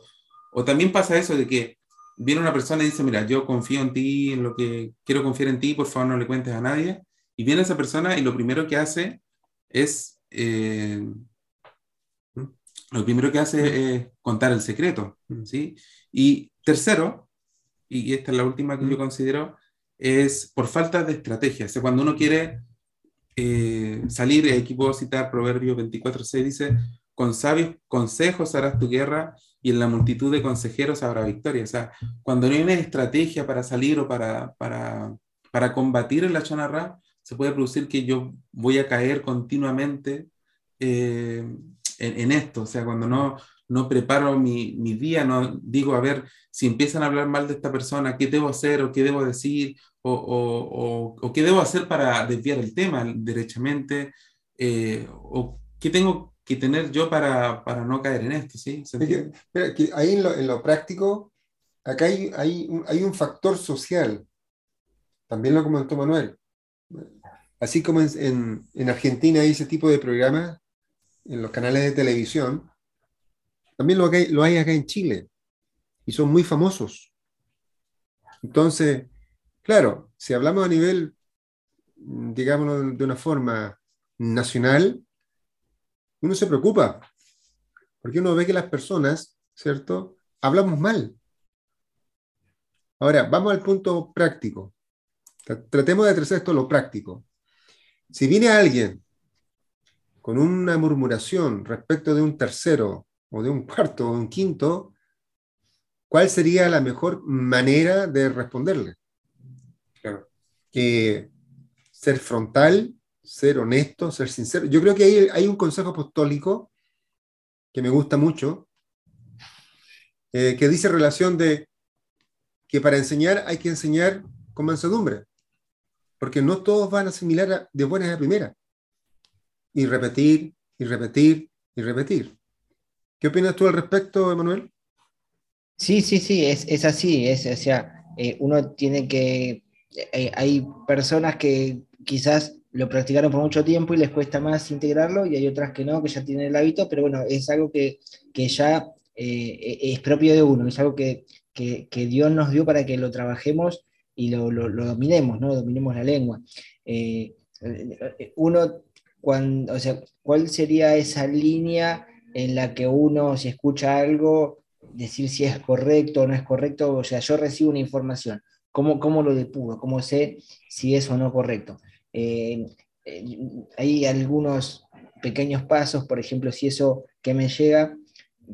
O también pasa eso de que viene una persona y dice, mira, yo confío en ti, en lo que quiero confiar en ti, por favor no le cuentes a nadie. Y viene esa persona y lo primero que hace es, eh, lo primero que hace es contar el secreto, ¿sí? Y Tercero, y esta es la última que yo considero, es por falta de estrategia. O sea, cuando uno quiere eh, salir, aquí puedo citar Proverbio 24.6, dice, con sabios consejos harás tu guerra y en la multitud de consejeros habrá victoria. O sea, cuando no hay una estrategia para salir o para, para, para combatir en la chanarra, se puede producir que yo voy a caer continuamente eh, en, en, esto. O sea, cuando no, no preparo mi, mi, día, no digo, a ver, si empiezan a hablar mal de esta persona, ¿qué debo hacer o qué debo decir o, o, o, qué debo hacer para desviar el tema derechamente? Eh, ¿O qué tengo que tener yo para, para no caer en esto? ¿sí? Que, que ahí en lo, en lo, práctico, acá hay, hay, hay un factor social, también lo comentó Manuel. Así como en, en Argentina hay ese tipo de programas en los canales de televisión, también lo hay, lo hay acá en Chile y son muy famosos. Entonces, claro, si hablamos a nivel, digámoslo de una forma nacional, uno se preocupa, porque uno ve que las personas, ¿cierto? Hablamos mal. Ahora, vamos al punto práctico. Tratemos de tratar esto lo práctico. Si viene alguien con una murmuración respecto de un tercero o de un cuarto o un quinto, ¿cuál sería la mejor manera de responderle? Claro. ser frontal, ser honesto, ser sincero. Yo creo que hay, un consejo apostólico que me gusta mucho, eh, que dice relación de que para enseñar hay que enseñar con mansedumbre, porque no todos van a asimilar de buenas a primera. Y repetir, y repetir, y repetir. ¿Qué opinas tú al respecto, Emanuel? Sí, sí, sí, es, es así. Es, o sea, eh, uno tiene que. Eh, hay personas que quizás lo practicaron por mucho tiempo y les cuesta más integrarlo, y hay otras que no, que ya tienen el hábito, pero bueno, es algo que, que ya eh, es propio de uno, es algo que, que, que, Dios nos dio para que lo trabajemos y lo, lo, lo dominemos, ¿no? Dominemos la lengua. uno, o sea, ¿cuál sería esa línea en la que uno, si escucha algo, decir si es correcto o no es correcto, o sea, yo recibo una información, ¿cómo, cómo lo depuro? ¿Cómo sé si es o no correcto? Eh, eh, hay algunos pequeños pasos, por ejemplo, si eso que me llega,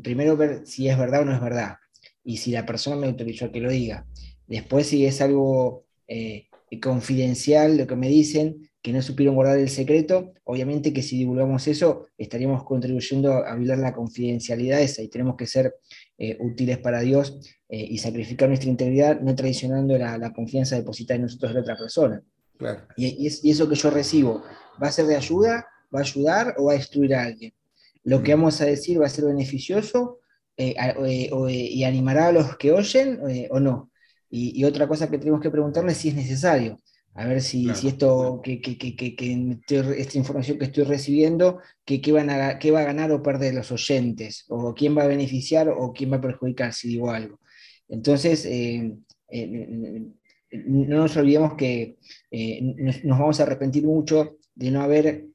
primero ver si es verdad o no es verdad, y si la persona me autorizó a que lo diga. Después, si es algo eh, confidencial, lo que me dicen, que no supieron guardar el secreto, obviamente que si divulgamos eso, estaríamos contribuyendo a violar la confidencialidad esa y tenemos que ser eh, útiles para Dios eh, y sacrificar nuestra integridad, no traicionando la, confianza depositada en nosotros de otra persona. Y, eso que yo recibo, ¿va a ser de ayuda? ¿Va a ayudar o va a destruir a alguien? Lo que mm. vamos a decir va a ser beneficioso eh, y animará a los que oyen o no. Y, y, otra cosa que tenemos que preguntarle es si es necesario a ver si, si esto, que, que, que, esta información que estoy recibiendo, que, van a, qué va a ganar o perder los oyentes, o quién va a beneficiar o quién va a perjudicar si digo algo. Entonces, eh, eh, no nos olvidemos que eh, nos, vamos a arrepentir mucho de no haber,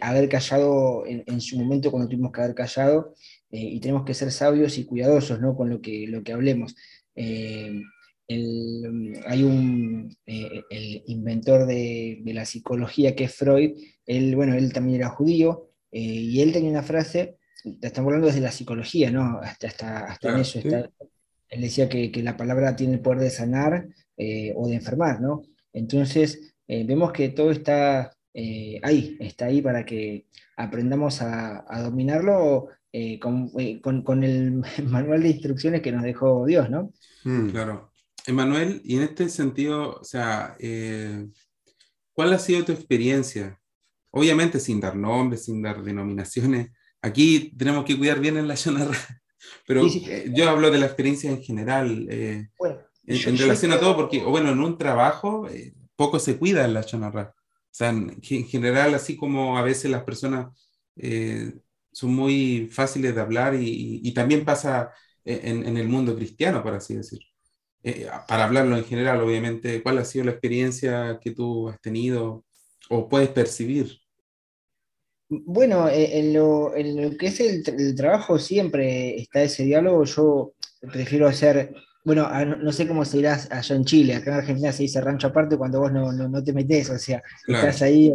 haber callado en, su momento cuando tuvimos que haber callado, y tenemos que ser sabios y cuidadosos ¿no? con lo que, lo que hablemos el, hay un, eh, el inventor de, de, la psicología que es Freud, él, bueno, él también era judío, eh, y él tenía una frase, estamos hablando desde la psicología, ¿no? Hasta, hasta, hasta en eso, él decía que, que, la palabra tiene el poder de sanar eh, o de enfermar, ¿no? Entonces, vemos que todo está ahí, está ahí para que aprendamos a, a dominarlo con, con, con, el manual de instrucciones que nos dejó Dios, ¿no? Mm. claro. Emanuel, y en este sentido, o sea, eh, ¿cuál ha sido tu experiencia? Obviamente sin dar nombres, sin dar denominaciones. Aquí tenemos que cuidar bien en la zona, pero eh, yo hablo de la experiencia en general, eh, en, relación a todo, porque, o bueno, en un trabajo poco se cuida en la zona O sea, en, general, así como a veces las personas son muy fáciles de hablar y, también pasa en, en, el mundo cristiano, por así decirlo. Eh, para hablarlo en general, obviamente, ¿cuál ha sido la experiencia que tú has tenido o puedes percibir? Bueno, eh, en lo, que es el, trabajo siempre está ese diálogo. Yo prefiero hacer bueno, no, sé cómo se irá allá en Chile, acá en Argentina se dice rancho aparte cuando vos no, te metes, o sea, estás ahí,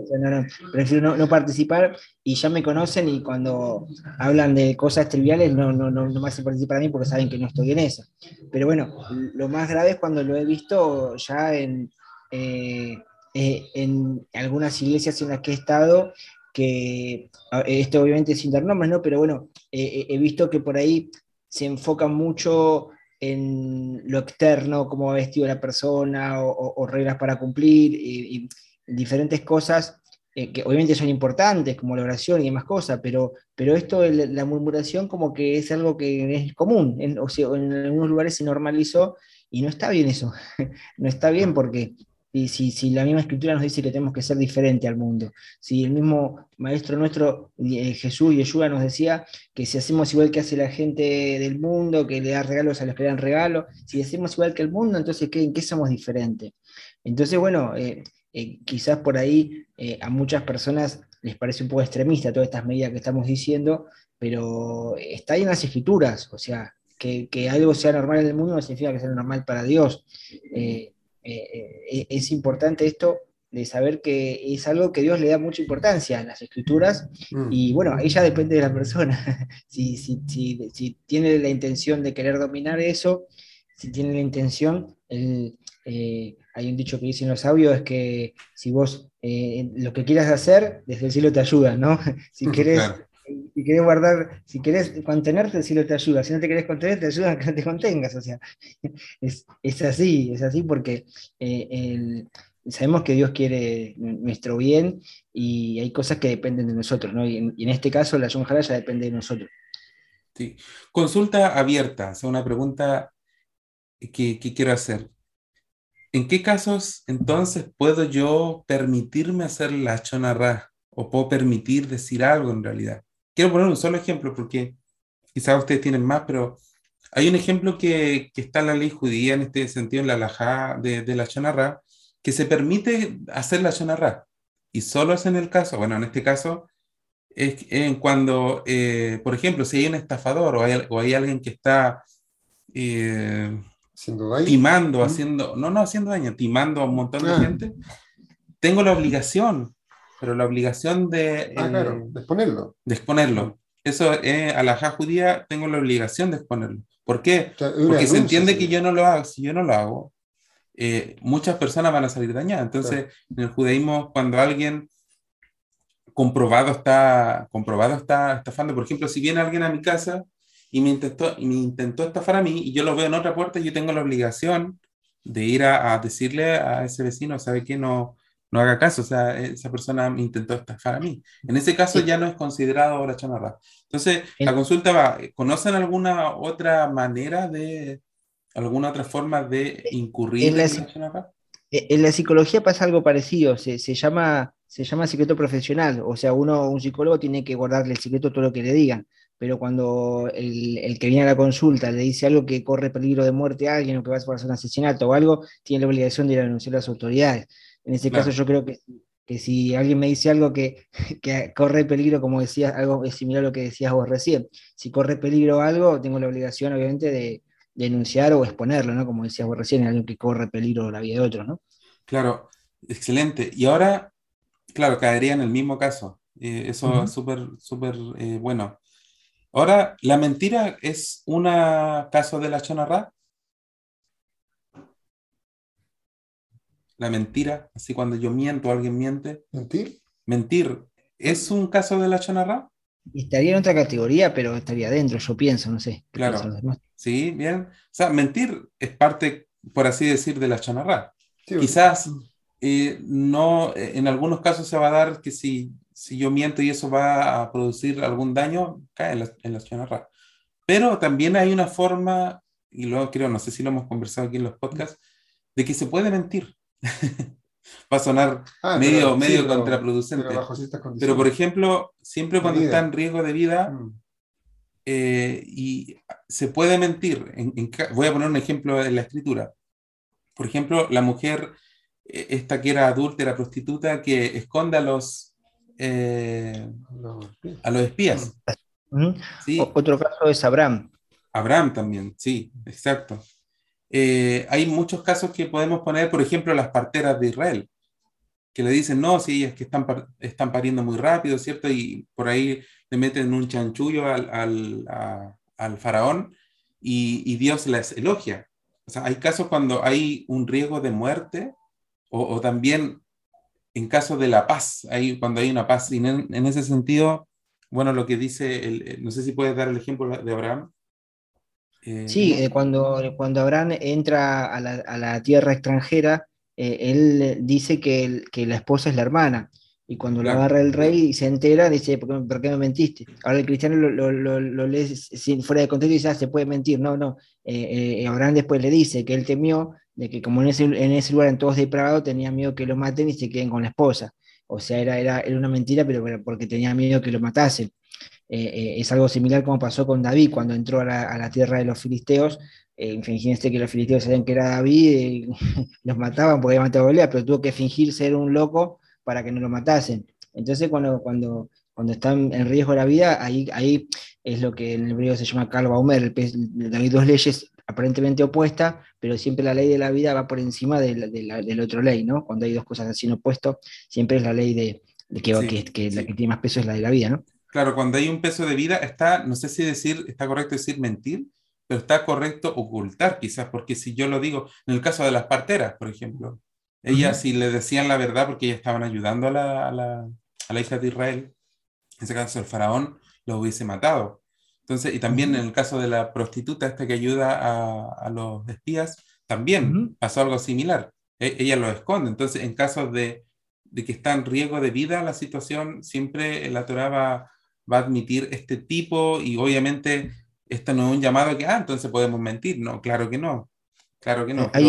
prefiero no, participar y ya me conocen y cuando hablan de cosas triviales no, no, no, me hacen participar a mí porque saben que no estoy en eso. Pero bueno, lo más grave es cuando lo he visto ya en, eh, eh, en algunas iglesias en las que he estado, que esto obviamente sin dar nombres, ¿no? Pero bueno, he visto que por ahí se enfoca mucho en lo externo, cómo va vestido la persona o, reglas para cumplir y, diferentes cosas eh, que obviamente son importantes, como la oración y demás cosas, pero, pero esto, la murmuración, como que es algo que es común, o sea, en algunos lugares se normalizó y no está bien eso, no está bien porque y si, si, la misma escritura nos dice que tenemos que ser diferente al mundo, si el mismo maestro nuestro, eh, Jesús Yeshua, nos decía que si hacemos igual que hace la gente del mundo, que le da regalos a los que le dan regalos, si hacemos igual que el mundo, entonces ¿en qué somos diferentes? Entonces, bueno, eh, eh, quizás por ahí a muchas personas les parece un poco extremista todas estas medidas que estamos diciendo, pero está ahí en las escrituras, o sea, que, que algo sea normal en el mundo no significa que sea normal para Dios. Eh, eh, es importante esto de saber que es algo que Dios le da mucha importancia a las escrituras mm. y bueno, ahí ya depende de la persona. si, si, si, tiene la intención de querer dominar eso, si tiene la intención, el, eh, hay un dicho que dicen los sabios, es que si vos eh, lo que quieras hacer, desde el cielo te ayuda, ¿no? si querés... Si querés guardar, si querés contenerte, el cielo te ayuda. Si no te querés contener, te ayuda a que no te contengas. O sea, es, así, es así porque eh, sabemos que Dios quiere nuestro bien y hay cosas que dependen de nosotros, ¿no? Y en, este caso la John ya depende de nosotros. Sí. Consulta abierta, o sea, una pregunta que, quiero hacer. ¿En qué casos entonces puedo yo permitirme hacer la chonarra o puedo permitir decir algo en realidad? Quiero poner un solo ejemplo porque quizás ustedes tienen más, pero hay un ejemplo que, está en la ley judía en este sentido, en la alajá de, de la chonarra, que se permite hacer la shonarra. Y solo es en el caso, bueno, en este caso, es en cuando, eh, por ejemplo, si hay un estafador o hay, o hay alguien que está eh, timando, haciendo, no, no haciendo daño, timando a un montón de ah. gente, tengo la obligación, pero la obligación de... Ah, claro, eh, de exponerlo. De exponerlo. Eso, eh, a la judía, tengo la obligación de exponerlo. ¿Por qué? Porque se entiende que yo no lo hago. Si yo no lo hago, eh, muchas personas van a salir dañadas. Entonces, en el judaísmo, cuando alguien comprobado está, comprobado está estafando, por ejemplo, si viene alguien a mi casa y me intentó, y me intentó estafar a mí y yo lo veo en otra puerta, yo tengo la obligación de ir a, decirle a ese vecino, ¿sabe qué? No, no haga caso, o sea, esa persona intentó estafar a mí. En ese caso ya no es considerado hora chamarra. Entonces, la consulta va, ¿conocen alguna otra manera de, alguna otra forma de incurrir en la, e, en la psicología pasa algo parecido, se, llama, se llama secreto profesional, o sea, uno, un psicólogo tiene que guardarle el secreto todo lo que le digan, pero cuando el, que viene a la consulta le dice algo que corre peligro de muerte a alguien o que va a pasar un asesinato o algo, tiene la obligación de ir a denunciar a las autoridades. En ese caso yo creo que, que si alguien me dice algo que, que, corre peligro, como decías, algo es similar a lo que decías vos recién, si corre peligro algo, tengo la obligación obviamente de, denunciar o exponerlo, ¿no? Como decías vos recién, alguien que corre peligro la vida de otro, ¿no? Claro, excelente. Y ahora, claro, caería en el mismo caso. Eh, eso es súper, súper eh, bueno. Ahora, ¿la mentira es un caso de la chonarra? La mentira, así cuando yo miento, alguien miente. ¿Mentir? Mentir, ¿es un caso de la chonarra? Estaría en otra categoría, pero estaría dentro, yo pienso, no sé. Claro. Sí, bien. O sea, mentir es parte, por así decir, de la chanarra. Quizás eh, no, eh, en algunos casos se va a dar que si, si yo miento y eso va a producir algún daño, cae en la, en chanarra. Pero también hay una forma, y luego creo, no sé si lo hemos conversado aquí en los podcasts, de que se puede mentir. Va a sonar ah, medio, medio contraproducente. Pero, por ejemplo, siempre cuando está en riesgo de vida mm. eh, y se puede mentir, voy a poner un ejemplo en la escritura. Por ejemplo, la mujer, eh, esta que era adúltera, prostituta, que esconde a los, eh, a los espías. Mm. Otro caso es Abraham. Abraham también, sí, exacto. Eh, hay muchos casos que podemos poner, por ejemplo, las parteras de Israel, que le dicen, no, sí, es que están, están pariendo muy rápido, ¿cierto? Y por ahí le meten un chanchullo al, al, al faraón y, y, Dios las elogia. O sea, hay casos cuando hay un riesgo de muerte o, o también en caso de la paz, hay, cuando hay una paz. Y en, en ese sentido, bueno, lo que dice, el, no sé si puedes dar el ejemplo de Abraham. Eh, sí, eh, cuando, cuando Abraham entra a la, a la tierra extranjera, eh, él dice que, que, la esposa es la hermana. Y cuando lo agarra el rey y se entera, dice, ¿por qué, me mentiste? Ahora el cristiano lo, lo, lo, lee sin, fuera de contexto y dice, ah, se puede mentir. No, no. Abraham después le dice que él temió de que como en ese, en ese lugar en todos depravados, tenía miedo que lo maten y se queden con la esposa. O sea, era, era, era una mentira, pero porque tenía miedo que lo matasen. Eh, eh, es algo similar como pasó con David cuando entró a la, tierra de los filisteos. Eh, fingiste que los filisteos sabían que era David, los mataban porque había matado a Goliat, pero tuvo que fingir ser un loco para que no lo matasen. Entonces, cuando, cuando, cuando están en riesgo la vida, ahí, ahí es lo que en el hebreo se llama Karl Baumer, David dos leyes, aparentemente opuesta, pero siempre la ley de la vida va por encima de la, del otro ley, ¿no? Cuando hay dos cosas así en opuesto, siempre es la ley de, que, que, la que tiene más peso es la de la vida, ¿no? Claro, cuando hay un peso de vida, está, no sé si decir, está correcto decir mentir, pero está correcto ocultar quizás, porque si yo lo digo, en el caso de las parteras, por ejemplo, ellas si le decían la verdad porque ellas estaban ayudando a la, a la, a la hija de Israel, en ese caso el faraón lo hubiese matado. Entonces, y también en el caso de la prostituta esta que ayuda a, a los espías, también pasó algo similar. E, ella lo esconde. Entonces, en caso de, de, que está en riesgo de vida la situación, siempre la Torah va, va, a admitir este tipo y obviamente esto no es un llamado que, ah, entonces podemos mentir. No, claro que no. Claro que no. Hay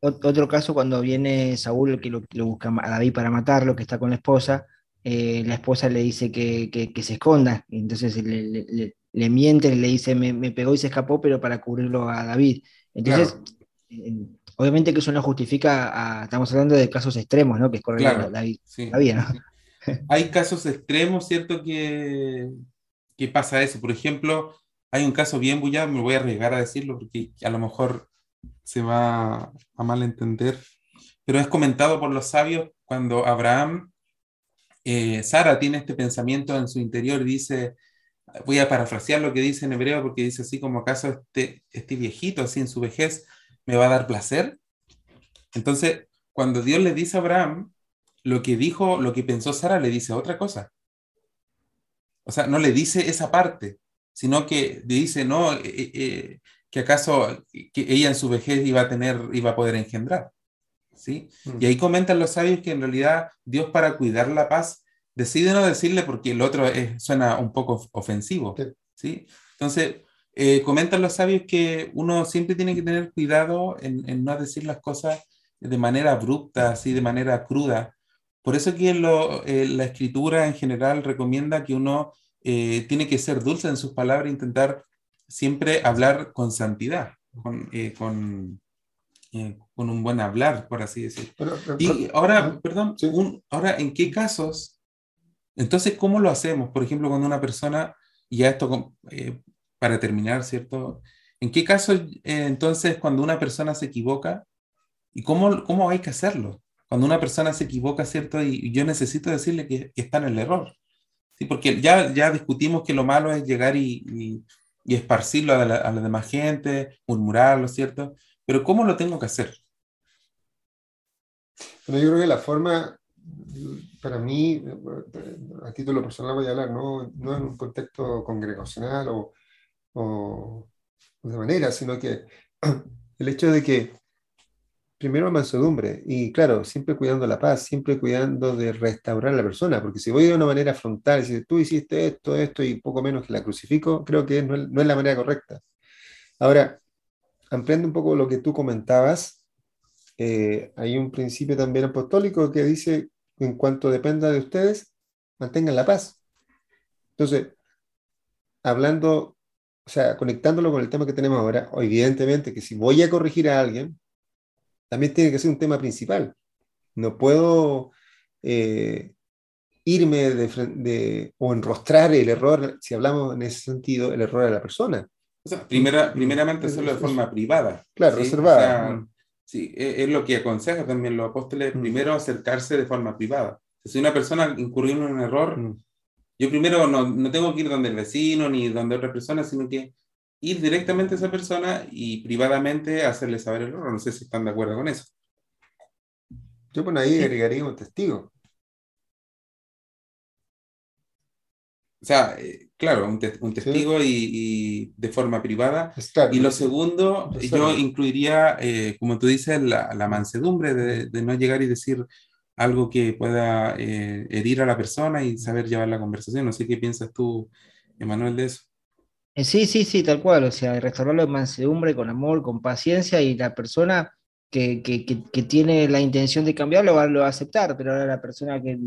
otro caso cuando viene Saúl que lo, lo, busca a David para matarlo, que está con la esposa. Eh, la esposa le dice que, que, que se esconda, entonces le, le, le miente, le dice, me, me, pegó y se escapó, pero para cubrirlo a David. Entonces, claro. obviamente que eso no justifica, a, estamos hablando de casos extremos, ¿no? Que es correcto claro, David, sí. David, ¿no? Hay casos extremos, ¿cierto? Que, que pasa eso. Por ejemplo, hay un caso bien bullado, me voy a arriesgar a decirlo porque a lo mejor se va a malentender, pero es comentado por los sabios cuando Abraham, eh, Sara tiene este pensamiento en su interior y dice, voy a parafrasear lo que dice en hebreo porque dice así como acaso este, este viejito así en su vejez me va a dar placer. Entonces, cuando Dios le dice a Abraham, lo que dijo, lo que pensó Sara le dice otra cosa. O sea, no le dice esa parte, sino que le dice, no, eh, eh, eh que acaso que ella en su vejez iba a tener, iba a poder engendrar. ¿Sí? Mm. Y ahí comentan los sabios que en realidad Dios para cuidar la paz decide no decirle porque el otro es, suena un poco ofensivo. Sí. ¿sí? Entonces, eh, comentan los sabios que uno siempre tiene que tener cuidado en, en, no decir las cosas de manera abrupta, así de manera cruda. Por eso que lo, eh, la escritura en general recomienda que uno eh, tiene que ser dulce en sus palabras, e intentar siempre hablar con santidad, con, eh, con, con, un buen hablar, por así. Pero, pero, y ahora, perdón, sí. un, ahora, ¿en qué casos entonces, ¿cómo lo hacemos? Por ejemplo, cuando una persona, y ya esto para terminar, ¿cierto? ¿En qué caso entonces cuando una persona se equivoca? ¿Y cómo, cómo hay que hacerlo? Cuando una persona se equivoca, ¿cierto? Y, yo necesito decirle que, que, está en el error. ¿sí? Porque ya, ya discutimos que lo malo es llegar y, y, y esparcirlo a la, a la demás gente, murmurarlo, ¿cierto? Pero ¿cómo lo tengo que hacer? Bueno, yo creo que la forma para mí, a título personal voy a hablar, no, no en un contexto congregacional o, o, de manera, sino que el hecho de que primero mansedumbre y claro, siempre cuidando la paz, siempre cuidando de restaurar a la persona, porque si voy de una manera frontal si tú hiciste esto, esto y poco menos que la crucifico, creo que no no es la manera correcta. Ahora, ampliando un poco lo que tú comentabas, eh, hay un principio también apostólico que dice en cuanto dependa de ustedes, mantengan la paz. Entonces, hablando, o sea, conectándolo con el tema que tenemos ahora, evidentemente que si voy a corregir a alguien, también tiene que ser un tema principal. No puedo eh, irme de, de, o enrostrar el error, si hablamos en ese sentido, el error de la persona. O sea, primera, primeramente hacerlo de forma privada. Claro, ¿sí? reservada. O sea, Sí, e, es, lo que aconseja también los apóstoles, mm. primero acercarse de forma privada. Si una persona incurrió en un error, mm. yo primero no, no, tengo que ir donde el vecino ni donde otra persona, sino que ir directamente a esa persona y privadamente hacerle saber el error. No sé si están de acuerdo con eso. Yo por ahí agregaría un testigo. O sea, eh, claro, un, te un testigo sí. y, y, de forma privada. Claro. Y lo segundo, yo incluiría, eh, como tú dices, la, la mansedumbre de, de, no llegar y decir algo que pueda eh, herir a la persona y saber llevar la conversación. No sé qué piensas tú, Emanuel, de eso. Eh, sí, sí, sí, tal cual. O sea, restaurarlo en mansedumbre, con amor, con paciencia y la persona que, que, que, tiene la intención de cambiarlo va, lo va a aceptar, pero ahora la persona que,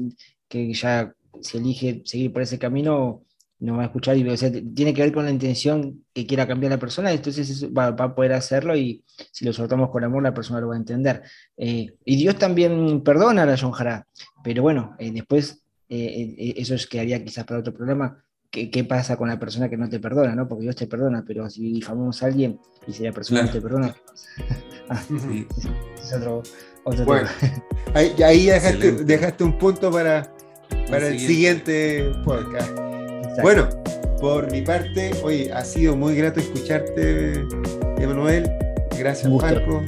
que ya si elige seguir por ese camino, no va a escuchar y o tiene que ver con la intención que quiera cambiar la persona, entonces va, va, a poder hacerlo y si lo soltamos con amor la persona lo va a entender. Eh, y Dios también perdona a la John Jara, pero bueno, eh, después, eso es que quizás para otro programa, qué, pasa con la persona que no te perdona, ¿no? Porque Dios te perdona, pero si difamamos a alguien y si la persona no te perdona, ah, es otro, bueno, ahí, ahí dejaste, un punto para, para el siguiente, podcast. Bueno, por mi parte, hoy ha sido muy grato escucharte, Emanuel. Gracias, Marco.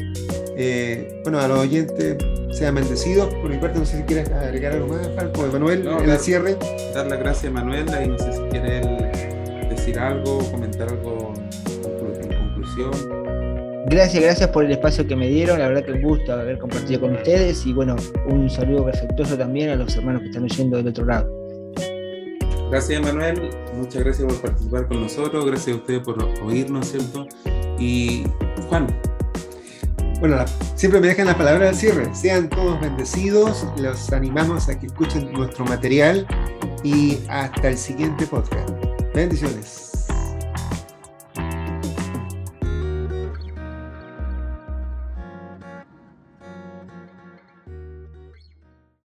Eh, bueno, a los oyentes, sean bendecidos. Por mi parte, no sé si quieres agregar algo más, Falco, Emanuel, en el cierre. Dar las gracias a Emanuel y no sé si quiere decir algo, comentar algo en conclusión. Gracias, gracias por el espacio que me dieron. La verdad que un gusto haber compartido con ustedes. Y bueno, un saludo perfectuoso también a los hermanos que están oyendo del otro lado. Gracias, Manuel. Muchas gracias por participar con nosotros. Gracias a ustedes por oírnos, ¿cierto? Y Juan. Bueno, siempre me dejan las palabras al cierre. Sean todos bendecidos. Los animamos a que escuchen nuestro material. Y hasta el siguiente podcast. Bendiciones.